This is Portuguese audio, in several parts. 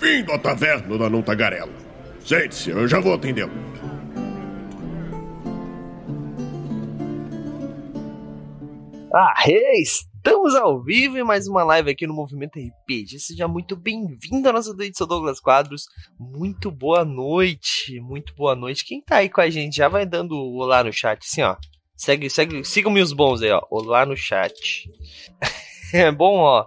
Bem-vindo à taverna da Não Tagarela. Sente-se, eu já vou atendê-lo. Ah, hey, estamos ao vivo em mais uma live aqui no Movimento RPG. Seja muito bem-vindo à nossa edição Douglas Quadros. Muito boa noite, muito boa noite. Quem tá aí com a gente já vai dando olá no chat, assim, ó. Segue, segue, sigam-me os bons aí, ó. Olá no chat. É bom, ó.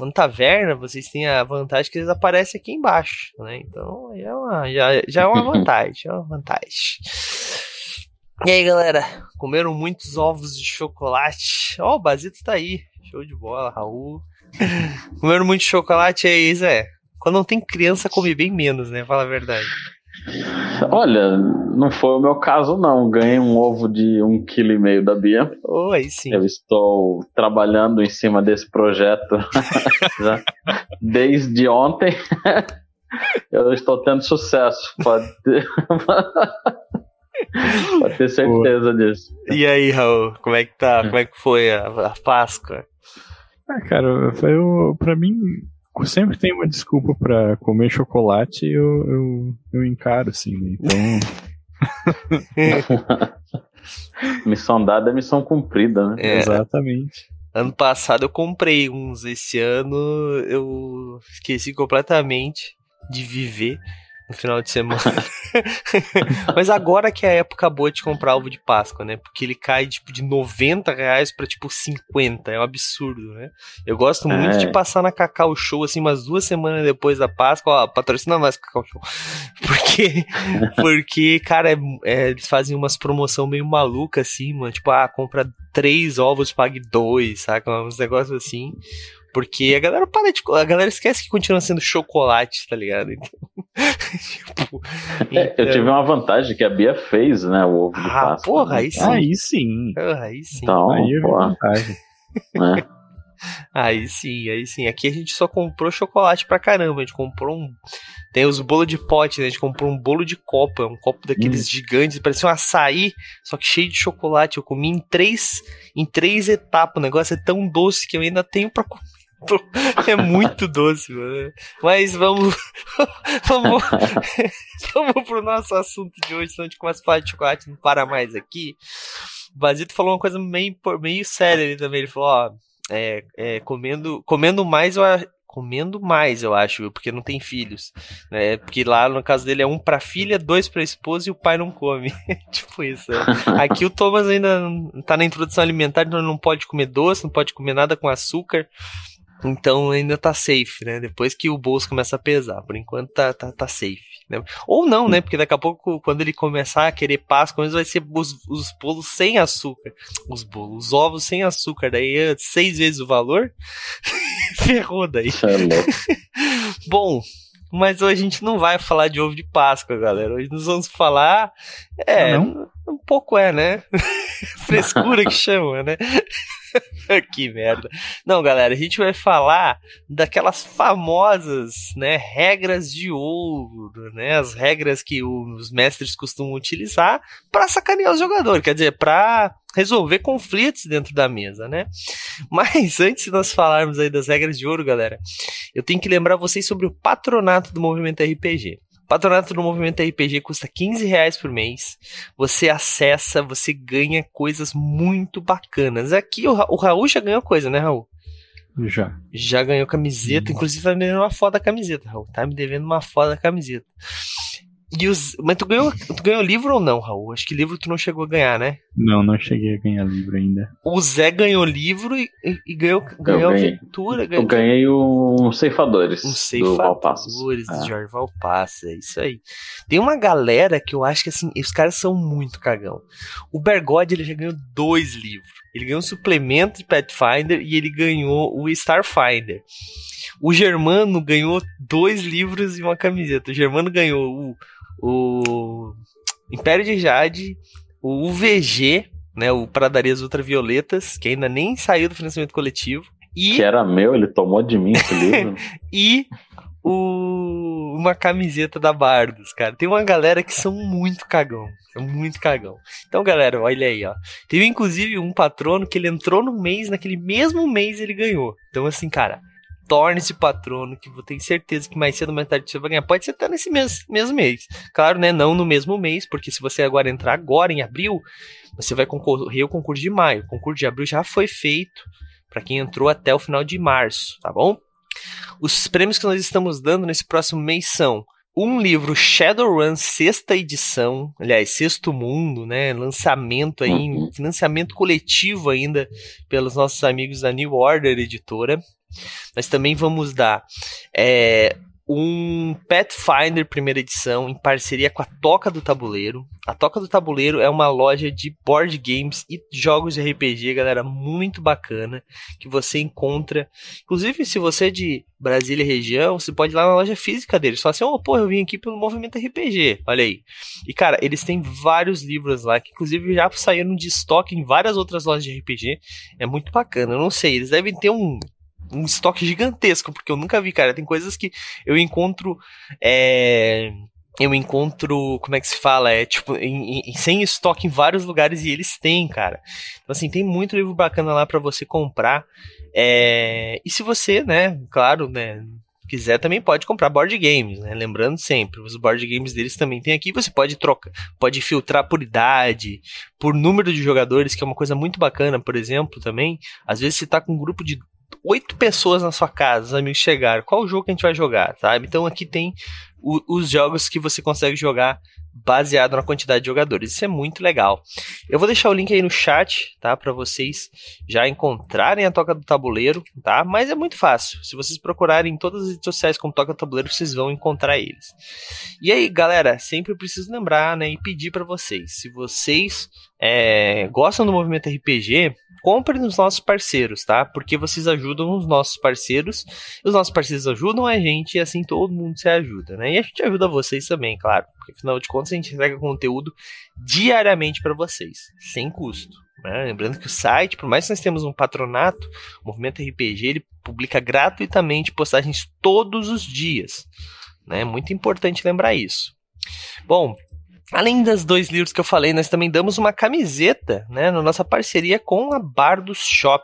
Na taverna, vocês têm a vantagem que eles aparecem aqui embaixo, né? Então, já é uma, já, já é uma vantagem, é uma vantagem. E aí, galera? Comeram muitos ovos de chocolate? Ó, oh, o Basito tá aí. Show de bola, Raul. Comeram muito chocolate aí, Zé. Quando não tem criança, come bem menos, né? Fala a verdade. Olha, não foi o meu caso, não. Ganhei um ovo de um quilo e meio da Bia. Oh, aí sim. Eu estou trabalhando em cima desse projeto desde ontem. Eu estou tendo sucesso. Pode ter, pode ter certeza Boa. disso. E aí, Raul, como é que tá? Como é que foi a, a Páscoa? Ah, cara, foi, pra mim, sempre tem uma desculpa para comer chocolate eu, eu, eu encaro, assim, né? Então. missão dada é missão cumprida, né? É. Exatamente. Ano passado eu comprei uns, esse ano eu esqueci completamente de viver no final de semana. Mas agora que é a época boa de comprar ovo de Páscoa, né? Porque ele cai tipo de 90 reais pra tipo 50. É um absurdo, né? Eu gosto muito é. de passar na Cacau Show assim umas duas semanas depois da Páscoa. Ó, patrocina mais Cacau Show. Porque, porque cara, é, é, eles fazem umas promoção meio maluca assim, mano. Tipo, ah, compra três ovos, pague dois, saca? Uns negócios assim. Porque a galera para de. A galera esquece que continua sendo chocolate, tá ligado? Então, tipo, é, então... Eu tive uma vantagem que a Bia fez, né? O ovo de ah, Páscoa. Porra, aí sim. Aí sim. Aí sim. Então, aí é vantagem. né? Aí sim, aí sim. Aqui a gente só comprou chocolate pra caramba. A gente comprou um. Tem os bolos de pote, né? A gente comprou um bolo de copa, um copo daqueles hum. gigantes, parecia um açaí, só que cheio de chocolate. Eu comi em três, em três etapas. O negócio é tão doce que eu ainda tenho pra comer. É muito doce, mano. Mas vamos. vamos, vamos pro nosso assunto de hoje, senão a gente começa a falar de chocolate não para mais aqui. O Basito falou uma coisa meio, meio séria ali também. Ele falou: ó, é, é, comendo, comendo mais, eu, comendo mais, eu acho, porque não tem filhos, né? Porque lá no caso dele é um para filha, dois para esposa e o pai não come. tipo isso. Né? Aqui o Thomas ainda tá na introdução alimentar, então não pode comer doce, não pode comer nada com açúcar. Então ainda tá safe, né? Depois que o bolso começa a pesar. Por enquanto tá, tá, tá safe. Né? Ou não, né? Porque daqui a pouco, quando ele começar a querer Páscoa, vai ser os, os bolos sem açúcar. Os bolos, os ovos sem açúcar. Daí é seis vezes o valor. Ferrou daí. É Bom, mas hoje a gente não vai falar de ovo de Páscoa, galera. Hoje nós vamos falar. É, ah, um pouco é, né? Frescura que chama, né? que merda. Não, galera, a gente vai falar daquelas famosas, né, regras de ouro, né? As regras que os mestres costumam utilizar para sacanear os jogadores, quer dizer, para resolver conflitos dentro da mesa, né? Mas antes de nós falarmos aí das regras de ouro, galera, eu tenho que lembrar vocês sobre o patronato do movimento RPG. Patronato do Movimento RPG custa 15 reais por mês. Você acessa, você ganha coisas muito bacanas. Aqui o, Ra o Raul já ganhou coisa, né, Raul? Já. Já ganhou camiseta, inclusive tá me devendo uma foda camiseta, Raul. Tá me devendo uma foda camiseta. E os... Mas tu ganhou, tu ganhou livro ou não, Raul? Acho que livro tu não chegou a ganhar, né? Não, não cheguei a ganhar livro ainda. O Zé ganhou livro e, e ganhou, ganhou aventura. Ganhou... Eu ganhei um Ceifadores. Um Ceifadores do, do Jorge Valpasso, é isso aí. Tem uma galera que eu acho que assim, os caras são muito cagão. O Bergode ele já ganhou dois livros. Ele ganhou um suplemento de Pathfinder e ele ganhou o Starfinder. O Germano ganhou dois livros e uma camiseta. O Germano ganhou o o Império de Jade, o UVG, né, o Pradarias Ultravioletas, que ainda nem saiu do financiamento coletivo. E... Que era meu, ele tomou de mim esse livro. e o... uma camiseta da Bardos, cara. Tem uma galera que são muito cagão. É muito cagão. Então, galera, olha aí, ó. Teve inclusive um patrono que ele entrou no mês, naquele mesmo mês ele ganhou. Então, assim, cara, torne-se patrono, que eu tenho certeza que mais cedo ou mais tarde você vai ganhar. Pode ser até nesse mesmo, mesmo mês. Claro, né? Não no mesmo mês, porque se você agora entrar agora em abril, você vai concorrer ao concurso de maio. O concurso de abril já foi feito para quem entrou até o final de março, tá bom? Os prêmios que nós estamos dando nesse próximo mês são um livro Shadowrun sexta edição, aliás, sexto mundo, né? Lançamento aí, uhum. financiamento coletivo ainda pelos nossos amigos da New Order Editora. Nós também vamos dar é, um Pathfinder primeira edição em parceria com a Toca do Tabuleiro. A Toca do Tabuleiro é uma loja de board games e jogos de RPG, galera, muito bacana, que você encontra. Inclusive, se você é de Brasília região, você pode ir lá na loja física deles. Fala assim, oh, pô, eu vim aqui pelo movimento RPG, olha aí. E, cara, eles têm vários livros lá, que inclusive já saíram de estoque em várias outras lojas de RPG. É muito bacana, eu não sei, eles devem ter um um estoque gigantesco, porque eu nunca vi, cara. Tem coisas que eu encontro. É, eu encontro, como é que se fala? É tipo, em, em, sem estoque em vários lugares e eles têm, cara. Então, assim, tem muito livro bacana lá para você comprar. É, e se você, né, claro, né, quiser também pode comprar board games, né? Lembrando sempre, os board games deles também tem aqui, você pode trocar, pode filtrar por idade, por número de jogadores, que é uma coisa muito bacana, por exemplo, também. Às vezes você tá com um grupo de oito pessoas na sua casa, os amigos chegaram, qual jogo que a gente vai jogar, sabe? Então aqui tem o, os jogos que você consegue jogar baseado na quantidade de jogadores. Isso é muito legal. Eu vou deixar o link aí no chat, tá, para vocês já encontrarem a Toca do Tabuleiro, tá? Mas é muito fácil. Se vocês procurarem em todas as redes sociais como Toca do Tabuleiro, vocês vão encontrar eles. E aí, galera, sempre preciso lembrar, né, e pedir para vocês, se vocês é, gostam do movimento RPG, compre nos nossos parceiros, tá? Porque vocês ajudam os nossos parceiros, os nossos parceiros ajudam a gente e assim todo mundo se ajuda, né? E a gente ajuda vocês também, claro, porque afinal de contas a gente entrega conteúdo diariamente para vocês, sem custo. Né? Lembrando que o site, por mais que nós temos um patronato, o Movimento RPG ele publica gratuitamente postagens todos os dias. Né? É muito importante lembrar isso. Bom, Além dos dois livros que eu falei, nós também damos uma camiseta, né, na nossa parceria com a Bardos Shop.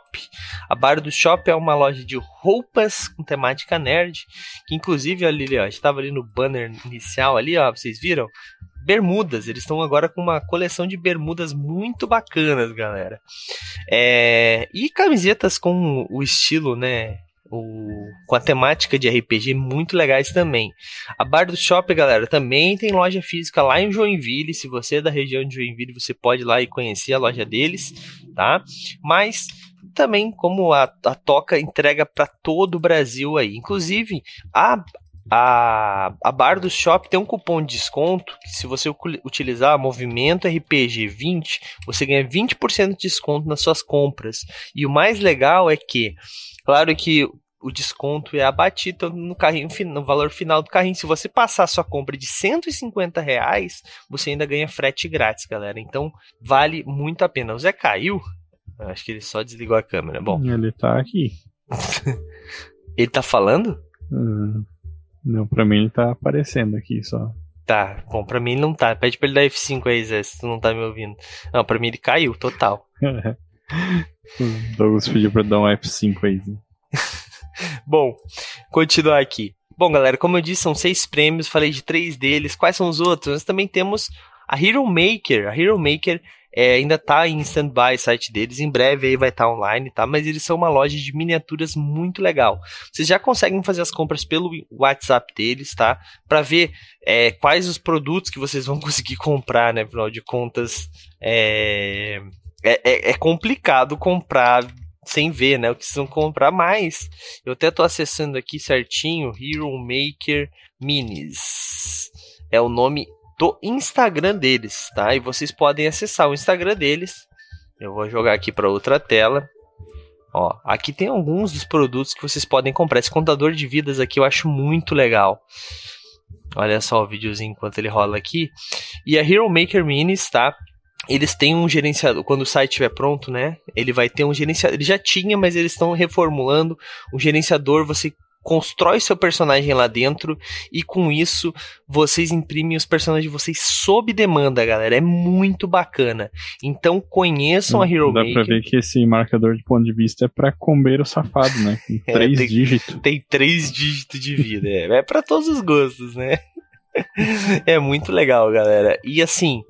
A Bardos Shop é uma loja de roupas com temática nerd, que inclusive ali, ó, estava ali no banner inicial ali, ó, vocês viram? Bermudas, eles estão agora com uma coleção de bermudas muito bacanas, galera. É, e camisetas com o estilo, né, o, com a temática de RPG muito legais também. A Bar do Shop, galera, também tem loja física lá em Joinville. Se você é da região de Joinville, você pode ir lá e conhecer a loja deles, tá? Mas também como a, a Toca entrega para todo o Brasil aí. Inclusive, a a, a Bar do Shop tem um cupom de desconto que se você utilizar Movimento RPG 20, você ganha 20% de desconto nas suas compras. E o mais legal é que, claro que o desconto é abatido no carrinho no valor final do carrinho. Se você passar sua compra de 150 reais, você ainda ganha frete grátis, galera. Então vale muito a pena. O Zé caiu. Acho que ele só desligou a câmera. Bom. Ele tá aqui. ele tá falando? Hum, não, pra mim ele tá aparecendo aqui só. Tá, bom, pra mim ele não tá. Pede pra ele dar F5 aí, Zé, se tu não tá me ouvindo. Não, pra mim ele caiu, total. o Douglas pediu pra dar um F5 aí. Bom, continuar aqui. Bom, galera, como eu disse, são seis prêmios, falei de três deles. Quais são os outros? Nós também temos a Hero Maker. A Hero Maker é, ainda está em stand-by site deles, em breve aí vai estar tá online, tá? Mas eles são uma loja de miniaturas muito legal. Vocês já conseguem fazer as compras pelo WhatsApp deles, tá? Para ver é, quais os produtos que vocês vão conseguir comprar, né? Afinal de contas, é, é, é, é complicado comprar sem ver, né? O que vocês vão comprar mais. Eu até tô acessando aqui certinho, Hero Maker Minis. É o nome do Instagram deles, tá? E vocês podem acessar o Instagram deles. Eu vou jogar aqui para outra tela. Ó, aqui tem alguns dos produtos que vocês podem comprar. Esse contador de vidas aqui eu acho muito legal. Olha só o videozinho enquanto ele rola aqui. E a Hero Maker Minis, tá? eles têm um gerenciador, quando o site estiver pronto, né? Ele vai ter um gerenciador, ele já tinha, mas eles estão reformulando um gerenciador, você constrói seu personagem lá dentro e com isso vocês imprimem os personagens de vocês sob demanda, galera. É muito bacana. Então conheçam a Hero Dá Maker. pra ver que esse marcador de ponto de vista é pra comer o safado, né? Com É, três tem- dígitos. Tem três dígitos de vida. É, é para todos os gostos, né? É muito legal, galera. E assim,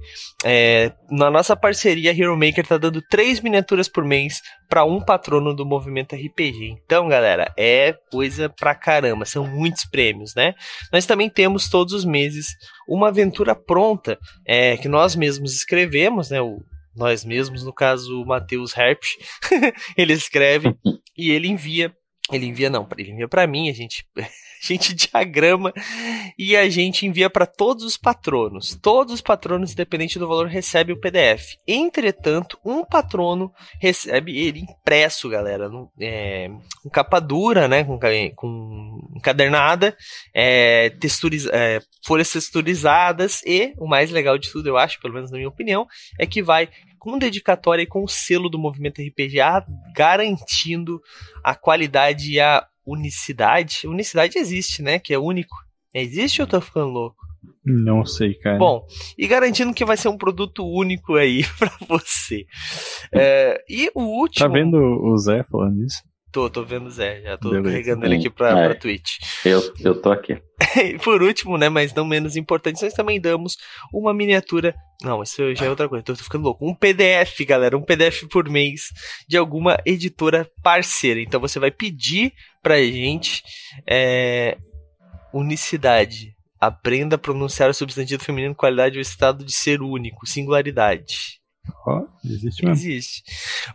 é, na nossa parceria, Hero Maker tá dando três miniaturas por mês para um patrono do movimento RPG. Então, galera, é coisa pra caramba. São muitos prêmios, né? Nós também temos todos os meses uma aventura pronta é, que nós mesmos escrevemos, né? O, nós mesmos, no caso, o Matheus Herpsch, ele escreve e ele envia. Ele envia não, ele envia para mim, a gente a gente diagrama e a gente envia para todos os patronos. Todos os patronos, independente do valor, recebem o PDF. Entretanto, um patrono recebe ele impresso, galera, no, é, com capa dura, né, com, com encadernada, é, texturiz, é, folhas texturizadas e o mais legal de tudo, eu acho, pelo menos na minha opinião, é que vai com dedicatória e com o selo do movimento RPGA, garantindo a qualidade e a unicidade. Unicidade existe, né? Que é único. Existe ou eu tô ficando louco? Não sei, cara. Bom, e garantindo que vai ser um produto único aí pra você. É, e o último. Tá vendo o Zé falando isso? Tô, tô vendo o Zé, já tô Beleza. carregando ele aqui pra, É. pra Twitch. Eu, eu tô aqui. E por último, né, mas não menos importante, nós também damos uma miniatura. Não, isso já é outra coisa, tô, tô ficando louco. Um PDF, galera, um PDF por mês de alguma editora parceira. Então você vai pedir pra gente é, unicidade. Aprenda a pronunciar o substantivo feminino, qualidade ou estado de ser único, singularidade. Ó, existe mesmo. Existe.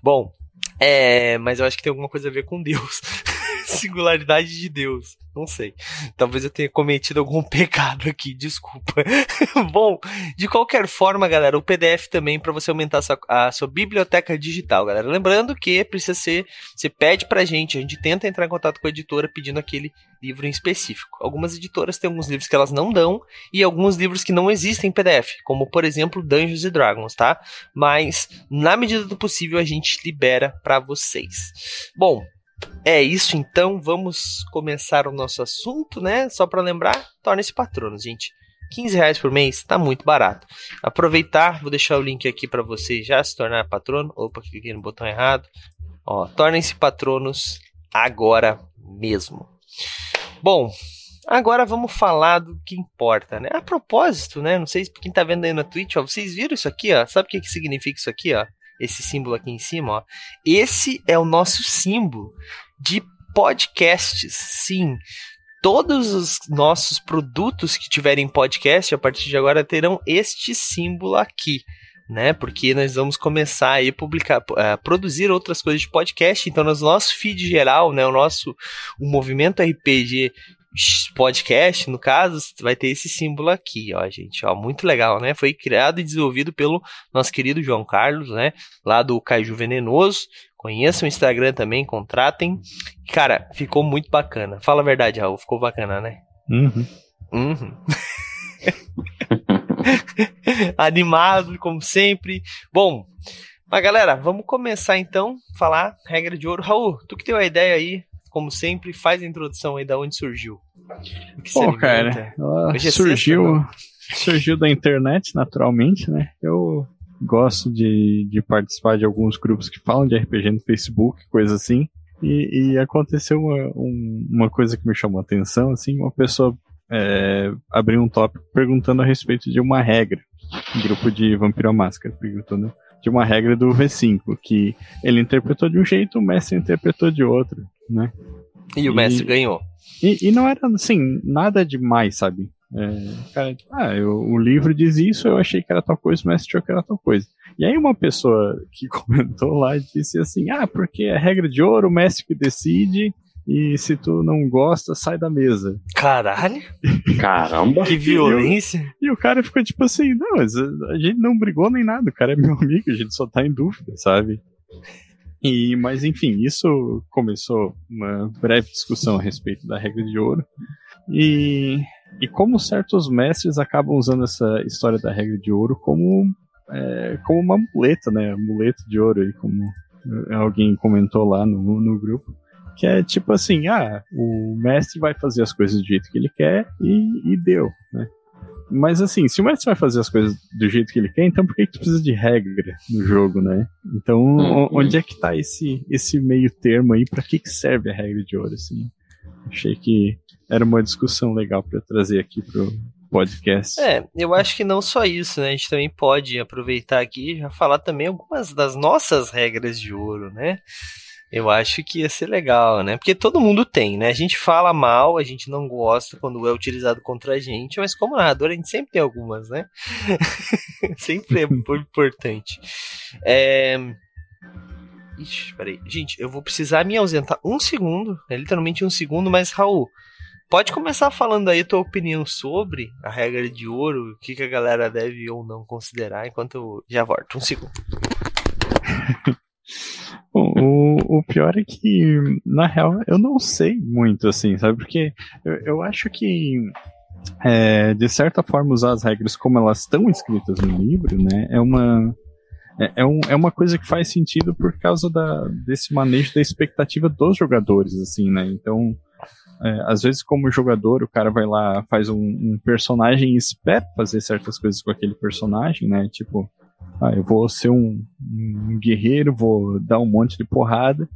Bom, é, mas eu acho que tem alguma coisa a ver com Deus. Singularidade de Deus. Não sei. Talvez eu tenha cometido algum pecado aqui, desculpa. Bom, de qualquer forma, galera, o PDF também para você aumentar a sua, a sua biblioteca digital, galera. Lembrando que precisa ser, você pede pra gente, a gente tenta entrar em contato com a editora pedindo aquele livro em específico. Algumas editoras têm alguns livros que elas não dão e alguns livros que não existem em PDF, como por exemplo Dungeons and Dragons, tá? Mas na medida do possível a gente libera para vocês. Bom, é isso então, vamos começar o nosso assunto, né? Só para lembrar, torne-se patrono, gente. 15 reais por mês, tá muito barato. Aproveitar, vou deixar o link aqui para você já se tornar patrono. Opa, cliquei no botão errado. Ó, tornem-se patronos agora mesmo. Bom, agora vamos falar do que importa, né? A propósito, né? Não sei se quem tá vendo aí na Twitch, ó, vocês viram isso aqui, ó? Sabe o que, que significa isso aqui, ó? Esse símbolo aqui em cima, ó. Esse é o nosso símbolo de podcasts. Sim, todos os nossos produtos que tiverem podcast a partir de agora terão este símbolo aqui. Né, porque nós vamos começar a publicar, a produzir outras coisas de podcast. Então, no nosso feed geral, né, o nosso o movimento RPG podcast, no caso, vai ter esse símbolo aqui, ó, gente, ó, muito legal, né? Foi criado e desenvolvido pelo nosso querido João Carlos, né? Lá do Caju Venenoso. Conheçam o Instagram também, contratem. Cara, ficou muito bacana. Fala a verdade, Raul, ficou bacana, né? Uhum. Uhum. Animado, como sempre. Bom, mas galera, vamos começar então a falar regra de ouro. Raul, tu que tem uma ideia aí, como sempre, faz a introdução aí da onde surgiu. Pô, cara, é surgiu, sexta, surgiu da internet, naturalmente, né? Eu gosto de, de participar de alguns grupos que falam de RPG no Facebook, coisa assim. E, e aconteceu uma, um- uma coisa que me chamou a atenção, assim, uma pessoa é, abriu um tópico perguntando a respeito de uma regra. Um grupo de Vampiro Máscara perguntando de uma regra do V5, que ele interpretou de um jeito, o mestre interpretou de outro, né? E o E- mestre ganhou. E, e não era, assim, nada demais, sabe? É, cara, tipo, ah, eu- o livro diz isso, eu achei que era tal coisa, o mestre achou que era tal coisa. E aí uma pessoa que comentou lá disse assim, ah, porque é regra de ouro, o mestre que decide, e se tu não gosta, sai da mesa. Caralho, Caramba. que violência. E o cara ficou tipo assim, não, a gente não brigou nem nada, o cara é meu amigo, a gente só tá em dúvida, sabe? E, mas enfim, isso começou uma breve discussão a respeito da regra de ouro. E, e como certos mestres acabam usando essa história da regra de ouro como, é, como uma muleta, né? Amuleto de ouro aí, como alguém comentou lá no, no grupo. Que é tipo assim, ah, o mestre vai fazer as coisas do jeito que ele quer e, e deu, né? Mas assim, se o mestre vai fazer as coisas do jeito que ele quer, então por que, que tu precisa de regra no jogo, né? Então, uhum. onde é que tá esse, esse meio termo aí? Pra que, que serve a regra de ouro, assim? Achei que era uma discussão legal para trazer aqui pro podcast. É, eu acho que não só isso, né? A gente também pode aproveitar aqui e já falar também algumas das nossas regras de ouro, né? Eu acho que ia ser legal, né? Porque todo mundo tem, né? A gente fala mal, a gente não gosta quando é utilizado contra a gente, mas como narrador a gente sempre tem algumas, né? sempre é importante. É... Ixi, peraí. Gente, eu vou precisar me ausentar um segundo, é literalmente um segundo, mas Raul, pode começar falando aí a tua opinião sobre a regra de ouro, o que, que a galera deve ou não considerar, enquanto eu já volto. Um segundo. O, o pior é que, na real, eu não sei muito, assim, sabe? Porque eu, eu acho que, é, de certa forma, usar as regras como elas estão escritas no livro, né, é uma, é, é, um, é uma coisa que faz sentido por causa da, desse manejo da expectativa dos jogadores, assim, né? Então, é, às vezes, como jogador, o cara vai lá, faz um, um personagem e espera fazer certas coisas com aquele personagem, né? Tipo, ah, eu vou ser um, um guerreiro, vou dar um monte de porrada.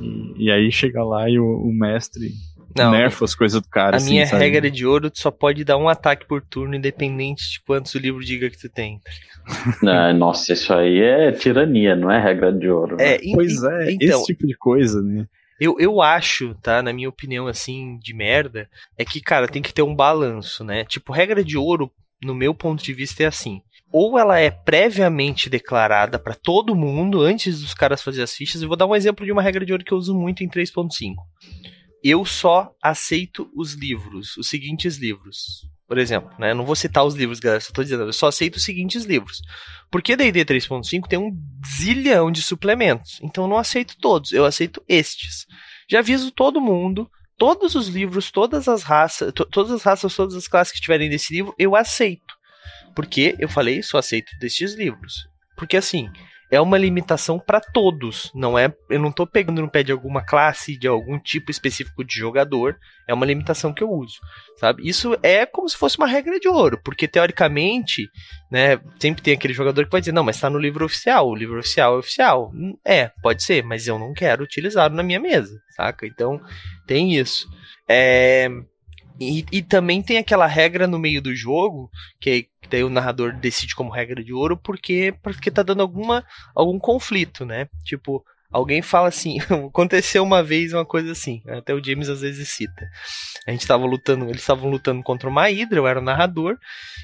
E, e aí chega lá e o, o mestre não, nerfa as coisas do cara. A assim, minha sabe? regra de ouro, tu só pode dar um ataque por turno, independente de quantos o livro diga que tu tem. Não, nossa, isso aí é tirania, não é regra de ouro. Né? É, pois é, então, esse tipo de coisa, né? Eu, eu acho, tá? Na minha opinião, assim, de merda, é que, cara, tem que ter um balanço, né? Tipo, regra de ouro, no meu ponto de vista, é assim ou ela é previamente declarada para todo mundo antes dos caras fazerem as fichas. Eu vou dar um exemplo de uma regra de ouro que eu uso muito em 3.5. Eu só aceito os livros, os seguintes livros. Por exemplo, né? Não vou citar os livros, galera, só tô dizendo, eu só aceito os seguintes livros. Porque D&D 3.5 tem um zilhão de suplementos, então eu não aceito todos, eu aceito estes. Já aviso todo mundo, todos os livros, todas as raças, todas as raças, todas as classes que tiverem desse livro, eu aceito. Porque eu falei, só aceito destes livros. Porque assim, é uma limitação para todos, não é? Eu não estou pegando no pé de alguma classe, de algum tipo específico de jogador, é uma limitação que eu uso, sabe? Isso é como se fosse uma regra de ouro, porque teoricamente, né, sempre tem aquele jogador que vai dizer: "Não, mas está no livro oficial, o livro oficial é oficial". É, pode ser, mas eu não quero utilizá-lo na minha mesa, saca? Então, tem isso. É, e, e, também tem aquela regra no meio do jogo, que, daí o narrador decide como regra de ouro, porque, porque tá dando alguma, algum conflito, né? Tipo, alguém fala assim, aconteceu uma vez uma coisa assim, até o James às vezes cita. A gente tava lutando, eles estavam lutando contra uma hidra, eu era o narrador,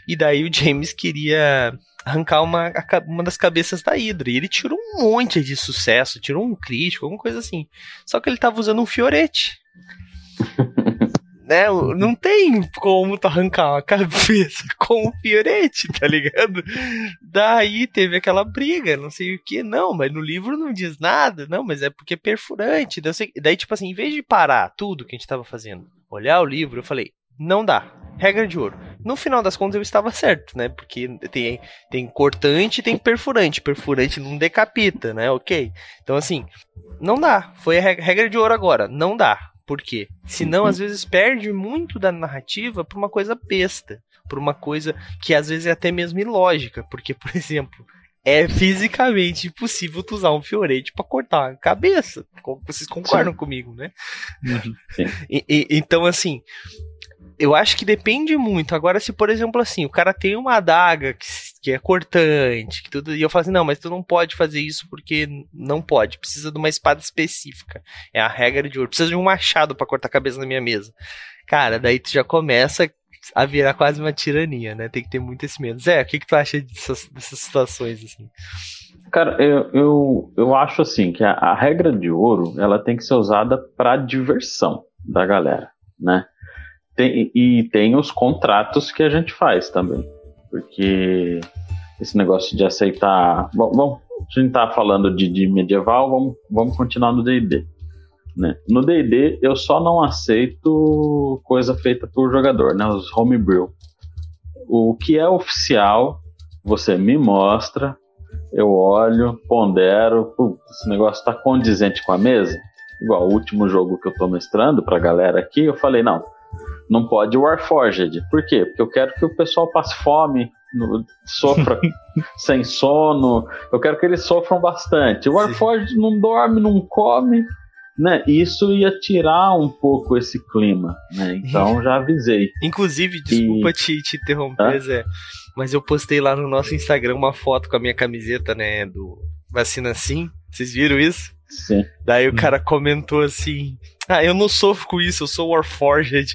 e daí o James queria arrancar uma, uma das cabeças da hidra, e ele tirou um monte de sucesso, tirou um crítico, alguma coisa assim. Só que ele tava usando um fiorete. né? Não tem como tu arrancar uma cabeça com um fiorete, tá ligado? Daí teve aquela briga, não sei o que, não, mas no livro não diz nada, não, mas é porque é perfurante. Daí, tipo assim, em vez de parar tudo que a gente tava fazendo, olhar o livro, eu falei, não dá. Regra de ouro. No final das contas eu estava certo, né? Porque tem, tem cortante e tem perfurante. Perfurante não decapita, né? Ok. Então, assim, não dá. Foi a regra de ouro agora. Não dá. Por quê? Senão, às vezes, perde muito da narrativa por uma coisa besta. Por uma coisa que às vezes é até mesmo ilógica. Porque, por exemplo, é fisicamente impossível tu usar um fiorete para cortar a cabeça. Vocês concordam Sim. comigo, né? Uhum. E, e, então, assim, eu acho que depende muito. Agora, se, por exemplo, assim, o cara tem uma adaga que, que é cortante, que tudo, e eu falo assim, não, mas tu não pode fazer isso porque não pode. Precisa de uma espada específica. É a regra de ouro. Precisa de um machado para cortar a cabeça na minha mesa. Cara, daí tu já começa a virar quase uma tirania, né? Tem que ter muito esse medo. Zé, o que, que tu acha dessas, dessas situações, assim? Cara, eu, eu, eu acho assim que a, a regra de ouro ela tem que ser usada para diversão da galera, né? Tem, e tem os contratos que a gente faz também. Porque esse negócio de aceitar. Bom, bom a gente tá falando de, de medieval, vamos, vamos continuar no DD. Né? No DD, eu só não aceito coisa feita por jogador, né? os homebrew. O que é oficial, você me mostra, eu olho, pondero, esse negócio está condizente com a mesa, igual o último jogo que eu tô mestrando pra galera aqui, eu falei, não, não pode Warforged. Por quê? Porque eu quero que o pessoal passe fome, no, sofra sem sono, eu quero que eles sofram bastante. O Warforged não dorme, não come, né? Isso ia tirar um pouco esse clima, né? Então já avisei. Inclusive, desculpa E- te, te interromper, Hã? Zé, mas eu postei lá no nosso Instagram uma foto com a minha camiseta, né, do Vacina Sim. Vocês viram isso? Sim. Daí o cara comentou assim: Ah, eu não sofro com isso, eu sou Warforged.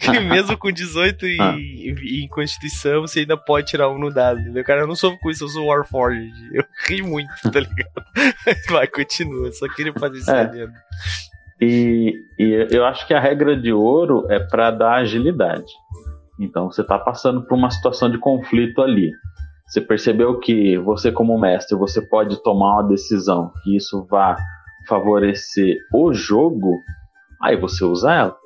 que mesmo com 18 e, Ah. em Constituição, você ainda pode tirar um no dado. entendeu? Cara, eu não sofro com isso, eu sou Warforged. Eu ri muito, tá ligado? Vai, continua, só queria fazer isso É. adendo. E, e eu acho que a regra de ouro é para dar agilidade. Então você está passando por uma situação de conflito ali. Você percebeu que você, como mestre, você pode tomar uma decisão que isso vá favorecer o jogo, aí você usa ela.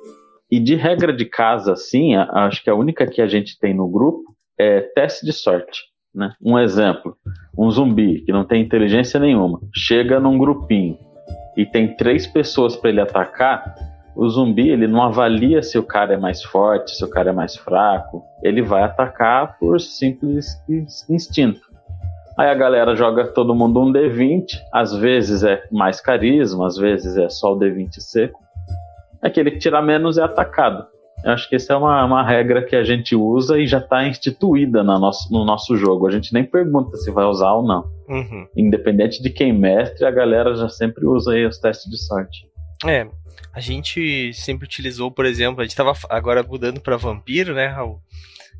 E de regra de casa, assim, acho que a única que a gente tem no grupo é teste de sorte. Né? Um exemplo: um zumbi que não tem inteligência nenhuma chega num grupinho e tem três pessoas para ele atacar, o zumbi ele não avalia se o cara é mais forte, se o cara é mais fraco, ele vai atacar por simples ins- instinto. Aí a galera joga todo mundo um D20, às vezes é mais carisma, às vezes é só o D20 seco. Aquele que tirar menos é atacado. Eu acho que essa é uma, uma regra que a gente usa e já está instituída na nosso, no nosso jogo. A gente nem pergunta se vai usar ou não. Uhum. Independente de quem mestre, a galera já sempre usa aí os testes de sorte. É, a gente sempre utilizou, por exemplo, a gente tava agora mudando pra vampiro, né, Raul?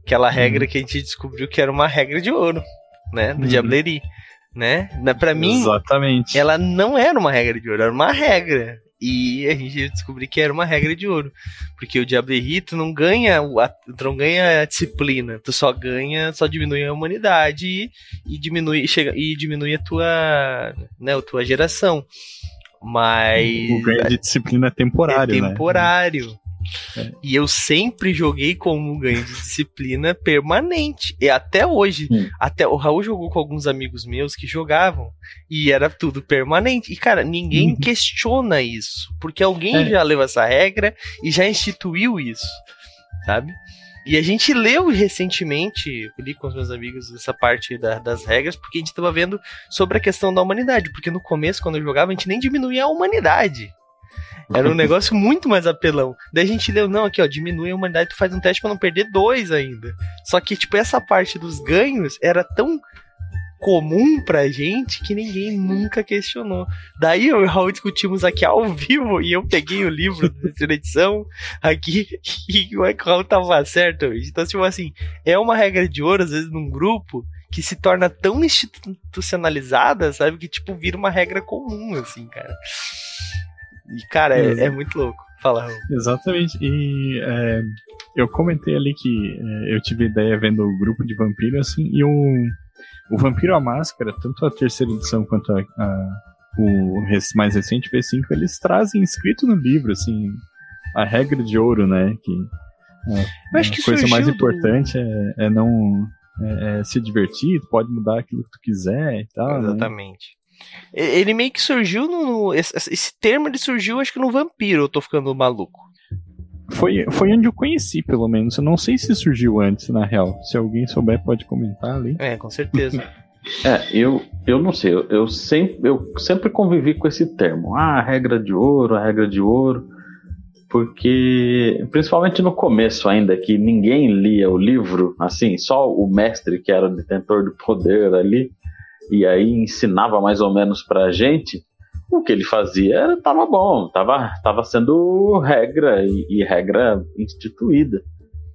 Aquela regra que a gente descobriu que era uma regra de ouro, né, do Uhum. Diablerie, né? Pra mim, Exatamente. ela não era uma regra de ouro, era uma regra. E a gente descobriu que era uma regra de ouro. Porque o Diablerie, tu não ganha, tu não ganha a disciplina, tu só ganha, só diminui a humanidade e, e diminui, chega, e diminui a tua, né, a tua geração. Mas O ganho de disciplina é temporário, é né? É. E eu sempre joguei como um ganho de disciplina permanente. E até hoje. Hum. Até o Raul jogou com alguns amigos meus que jogavam. E era tudo permanente. E, cara, ninguém Uhum. questiona isso. Porque alguém É. já leu essa regra e já instituiu isso. Sabe? E a gente leu recentemente, li com os meus amigos essa parte da- das regras, porque a gente tava vendo sobre a questão da humanidade. Porque no começo, quando eu jogava, a gente nem diminuía a humanidade. Era um negócio muito mais apelão. Daí a gente leu, não, aqui ó, diminui a humanidade, tu faz um teste pra não perder dois ainda. Só que, tipo, essa parte dos ganhos era tão comum pra gente que ninguém nunca questionou. Daí eu e o Raul discutimos aqui ao vivo e eu peguei o livro da edição aqui e o Raul tava certo. Então, tipo assim, é uma regra de ouro, às vezes, num grupo que se torna tão institucionalizada, sabe? Que, tipo, vira uma regra comum, assim, cara. E, cara, é, é muito louco. Fala, Raul. Exatamente. E é, eu comentei ali que é, eu tive ideia vendo o grupo de vampiro, assim, e o, o Vampiro à Máscara, tanto a terceira edição quanto a, a- o mais recente V5, eles trazem escrito no livro, assim, a regra de ouro, né? Que é, a coisa mais do- importante é, é não é, é se divertir, tu pode mudar aquilo que tu quiser e tal. né? Exatamente. Ele meio que surgiu no. esse termo ele surgiu, acho que no Vampiro, eu tô ficando maluco. Foi, foi onde eu conheci, pelo menos. Eu não sei se surgiu antes, na real. Se alguém souber, pode comentar ali. É, com certeza. É, eu, eu não sei, eu, eu sempre, eu sempre convivi com esse termo. Ah, a regra de ouro, a regra de ouro. Porque, principalmente no começo ainda, que ninguém lia o livro, assim, só o mestre que era o detentor do poder ali, e aí ensinava mais ou menos pra gente, o que ele fazia era, tava bom, tava, tava sendo regra e, e regra instituída.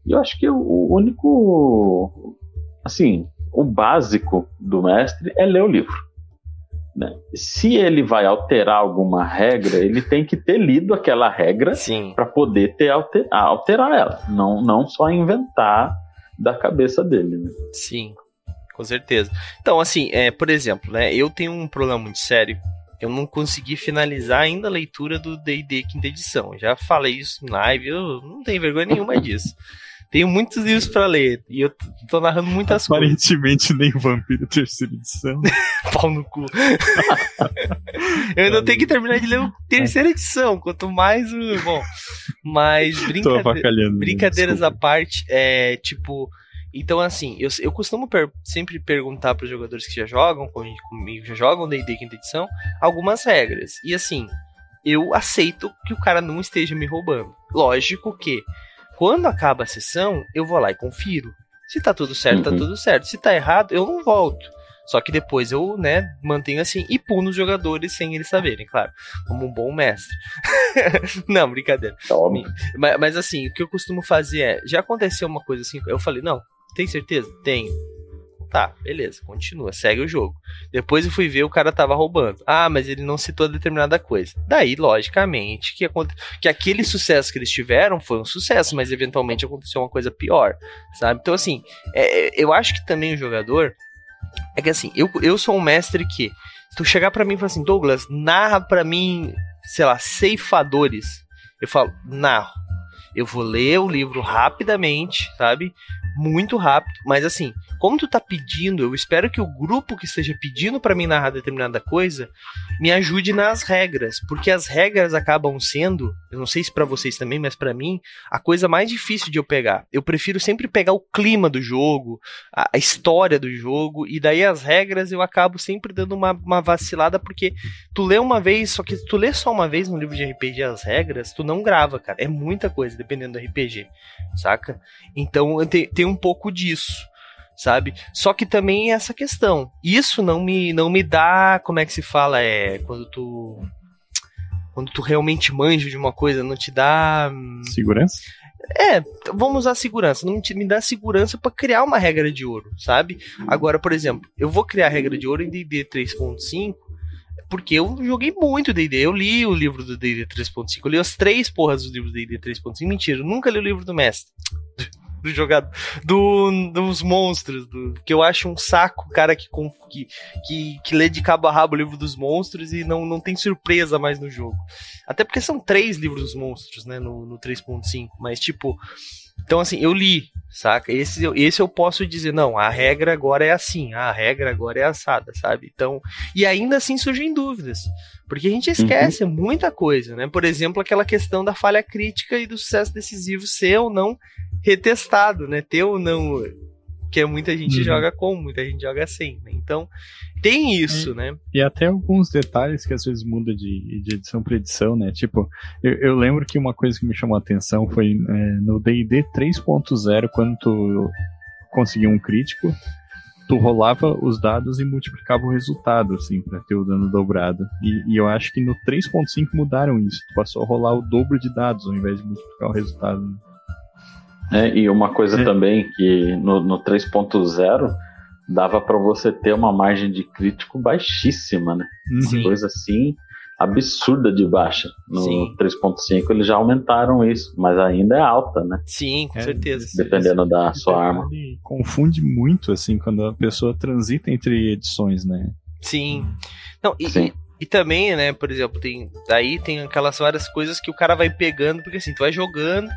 E eu acho que o, único, assim, o básico do mestre é ler o livro. né? Se ele vai alterar alguma regra, ele tem que ter lido aquela regra para poder ter alter, alterar ela, não, não só inventar da cabeça dele. né? Sim, com certeza. Então, assim, é, por exemplo, né, eu tenho um problema muito sério. Eu não consegui finalizar ainda a leitura do D&D quinta edição. Já falei isso em live, eu não tenho vergonha nenhuma disso. Tenho muitos livros para ler e eu tô narrando muitas Aparentemente coisas. nem Vampiro terceira edição. Pau no cu. eu ainda tenho que terminar de ler a terceira edição, quanto mais o. Bom, mas brincade... brincadeiras à parte, é tipo. Então, assim, eu, eu costumo per sempre perguntar para os jogadores que já jogam comigo, já jogam D&D quinta edição, algumas regras. E assim, eu aceito que o cara não esteja me roubando. Lógico que quando acaba a sessão, eu vou lá e confiro. Se tá tudo certo, tá uhum. tá tudo certo. Se tá errado, eu não volto. Só que depois eu, né, mantenho assim e puno os jogadores sem eles saberem, claro. Como um bom mestre. não, brincadeira. Mas, mas, assim, o que eu costumo fazer é, já aconteceu uma coisa assim, eu falei, não, tem certeza? Tenho. Tá, beleza, continua, segue o jogo. Depois eu fui ver o cara tava roubando. Ah, mas ele não citou determinada coisa. Daí, logicamente, que, que aquele sucesso que eles tiveram foi um sucesso, mas eventualmente aconteceu uma coisa pior, sabe? Então, assim, é, é eu acho que também o jogador. É que assim, eu, eu sou um mestre que. Se tu chegar para mim e falar assim, Douglas, narra para mim, sei lá, ceifadores. Eu falo, narro. Eu vou ler o livro rapidamente, sabe? Muito rápido, mas assim, como tu tá pedindo, eu espero que o grupo que esteja pedindo para mim narrar determinada coisa me ajude nas regras, porque as regras acabam sendo, eu não sei se para vocês também, mas para mim, a coisa mais difícil de eu pegar. Eu prefiro sempre pegar o clima do jogo, a, a história do jogo, e daí as regras eu acabo sempre dando uma, uma vacilada, porque tu lê uma vez, só que tu lê só uma vez no livro de RPG as regras, tu não grava, cara. É muita coisa, dependendo do RPG, saca? Então tem, tem um pouco disso sabe? Só que também é essa questão. Isso não me não me dá, como é que se fala, é quando tu quando tu realmente manja de uma coisa, não te dá hum, segurança? É, vamos usar segurança. Não me dá segurança para criar uma regra de ouro, sabe? Agora, por exemplo, eu vou criar a regra de ouro em D&D 3.5 porque eu joguei muito D&D. Eu li o livro do D&D 3.5. Eu li as três porras do livro do D&D 3.5. Mentira, eu nunca li o livro do mestre do jogador, do, dos monstros, do, que eu acho um saco, cara, que, que, que, que lê de cabo a rabo o livro dos monstros e não, não tem surpresa mais no jogo. Até porque são três livros dos monstros, né, no, no 3.5, mas tipo, então, assim, eu li, saca? Esse, esse eu posso dizer, não, a regra agora é assim, a regra agora é assada, sabe? Então, e ainda assim surgem dúvidas, porque a gente esquece uhum. muita coisa, né? Por exemplo, aquela questão da falha crítica e do sucesso decisivo ser ou não retestado, né? Ter ou não que muita gente uhum. joga com, muita gente joga sem, né? Então, tem isso, né? E até alguns detalhes que às vezes muda de, de edição para edição, né? Tipo, eu, eu, lembro que uma coisa que me chamou a atenção foi é, no D&D 3.0, quando tu conseguia um crítico, tu rolava os dados e multiplicava o resultado, assim, pra ter o dano dobrado. E, e eu acho que no 3.5 mudaram isso. Tu passou a rolar o dobro de dados ao invés de multiplicar o resultado. É, e uma coisa é. também que no, no 3.0 dava para você ter uma margem de crítico baixíssima, né? Uma coisa assim absurda de baixa. No 3.5 eles já aumentaram isso, mas ainda é alta, né? Sim, com é, certeza. Dependendo da sua arma. Confunde muito, assim, quando a pessoa transita entre edições, né? Sim. Não, e, Sim. E, e também, né, por exemplo, tem daí tem aquelas várias coisas que o cara vai pegando, porque assim, tu vai jogando,